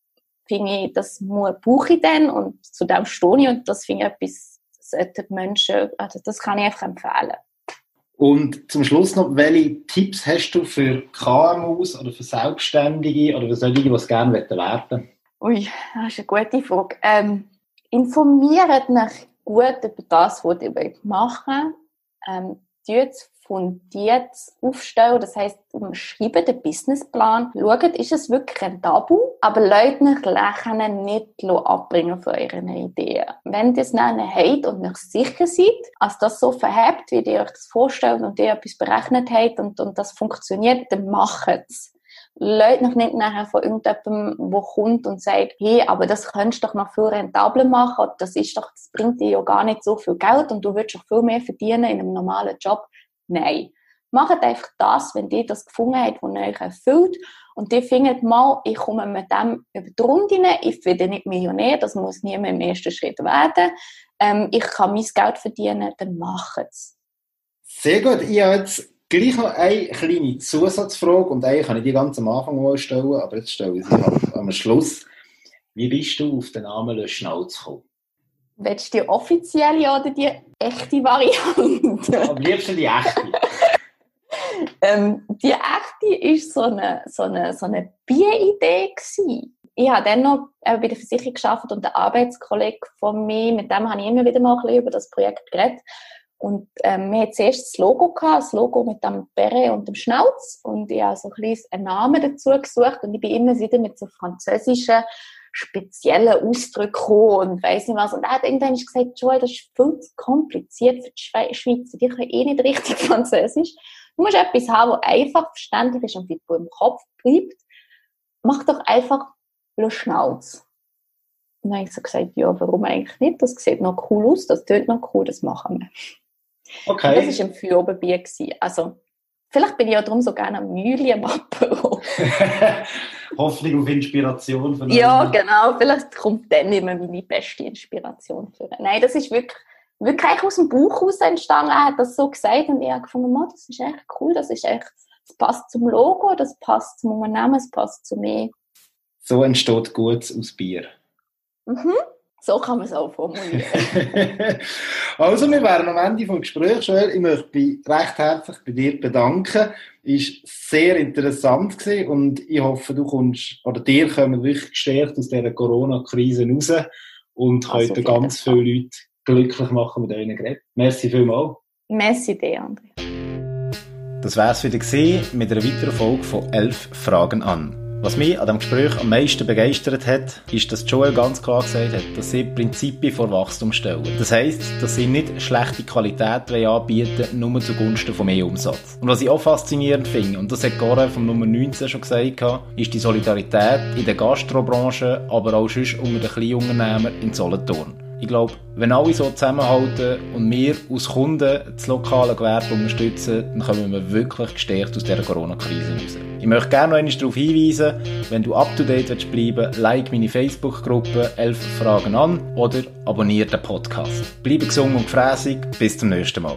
finde ich, das brauche ich dann und zu dem stehe ich und das finde ich etwas, sollten Menschen, also das kann ich einfach empfehlen. Und zum Schluss noch, welche Tipps hast du für KMUs oder für Selbstständige oder für solche, die es gerne werden wollen? Ui, das ist eine gute Frage. Ähm, informiert euch gut über das, was ihr machen wollt. Ähm, fundiert aufstellen. Das heisst, schreiben den Businessplan. Schaut, ist es wirklich ein Tabu? Aber Leute lächeln, nicht abbringen von euren Ideen. Wenn ihr es dann habt und nicht sicher seid, als das so verhebt, wie ihr euch das vorstellt und ihr etwas berechnet habt und, und das funktioniert, dann macht es. Leute noch nicht nachher von irgendjemandem, der kommt und sagt, hey, aber das könntest du doch noch viel rentabler machen, das ist doch, das bringt dir ja gar nicht so viel Geld und du würdest doch viel mehr verdienen in einem normalen Job. Nein. Macht einfach das, wenn ihr das gefunden habt, was euch erfüllt. Und ihr findet mal, ich komme mit dem über die Runde rein, ich werde nicht Millionär, das muss niemand im ersten Schritt werden. Ähm, ich kann mein Geld verdienen, dann macht es. Sehr gut. Ich habe jetzt gleich noch eine kleine Zusatzfrage und eine kann ich die ganz am Anfang stellen, aber jetzt stelle ich sie halt am Schluss. Wie bist du auf den Namen Le Schnauz gekommen? Willst du die offizielle oder die echte Variante? Am liebsten die echte. ähm, die echte war so eine, so eine, so eine Bieridee. Ich habe dann noch äh, bei der Versicherung gearbeitet und der Arbeitskollege von mir, mit dem habe ich immer wieder mal ein bisschen über das Projekt geredet. Und ähm, wir hatten zuerst das Logo gehabt, das Logo mit dem Beret und dem Schnauz. Und ich habe so ein bisschen einen Namen dazu gesucht und ich bin immer wieder mit so französischen spezielle Ausdrücke und weiss nicht was. Und er hat irgendwann gesagt, Joel, das ist viel zu kompliziert für die Schweizer. Die können eh nicht richtig Französisch. Du musst etwas haben, das einfach verständlich ist und wo im Kopf bleibt. Mach doch einfach Le Schnauz. Und dann habe ich so gesagt, ja, warum eigentlich nicht? Das sieht noch cool aus, das tönt noch cool, das machen wir. Okay. Und das war im Fürbenbier. Also, vielleicht bin ich ja darum so gerne am Mühle am Apero. Hoffnung auf Inspiration von Ja, genau. Vielleicht kommt dann immer meine beste Inspiration für Nein, das ist wirklich, wirklich aus dem Buch aus entstanden. Er hat das so gesagt und ich habe gefunden, oh, das ist echt cool, das ist echt, das passt zum Logo, das passt zum Unternehmen, das passt zu mir. So entsteht Gutes aus Bier. Mhm. So kann man es auch formulieren. also, wir wären am Ende des Gesprächs. Joel, ich möchte mich recht herzlich bei dir bedanken. Ist sehr interessant gewesen und ich hoffe, du kommst, oder dir kommen wirklich gestärkt aus dieser Corona-Krise raus und also, können ganz viele Leute glücklich machen mit euren Geräten. Merci vielmals. Merci dir, André. Das wär's wieder gesehen mit einer weiteren Folge von elf Fragen an. Was mich an dem Gespräch am meisten begeistert hat, ist, dass Joel ganz klar gesagt hat, dass sie Prinzipien vor Wachstum stellen. Das heisst, dass sie nicht schlechte Qualität anbieten nur zugunsten von mehr Umsatz. Und was ich auch faszinierend finde, und das hat Gore vom Nummer 19 schon gesagt, ist die Solidarität in der Gastrobranche, aber auch sonst unter den Kleinunternehmern in Solothurn. Ich glaube, wenn alle so zusammenhalten und wir als Kunden das lokale Gewerbe unterstützen, dann kommen wir wirklich gestärkt aus dieser Corona-Krise raus. Ich möchte gerne noch einmal darauf hinweisen, wenn du up to date willst bleiben like meine Facebook-Gruppe 11 Fragen an oder abonniere den Podcast. Bleibe gesund und gefräßig. Bis zum nächsten Mal.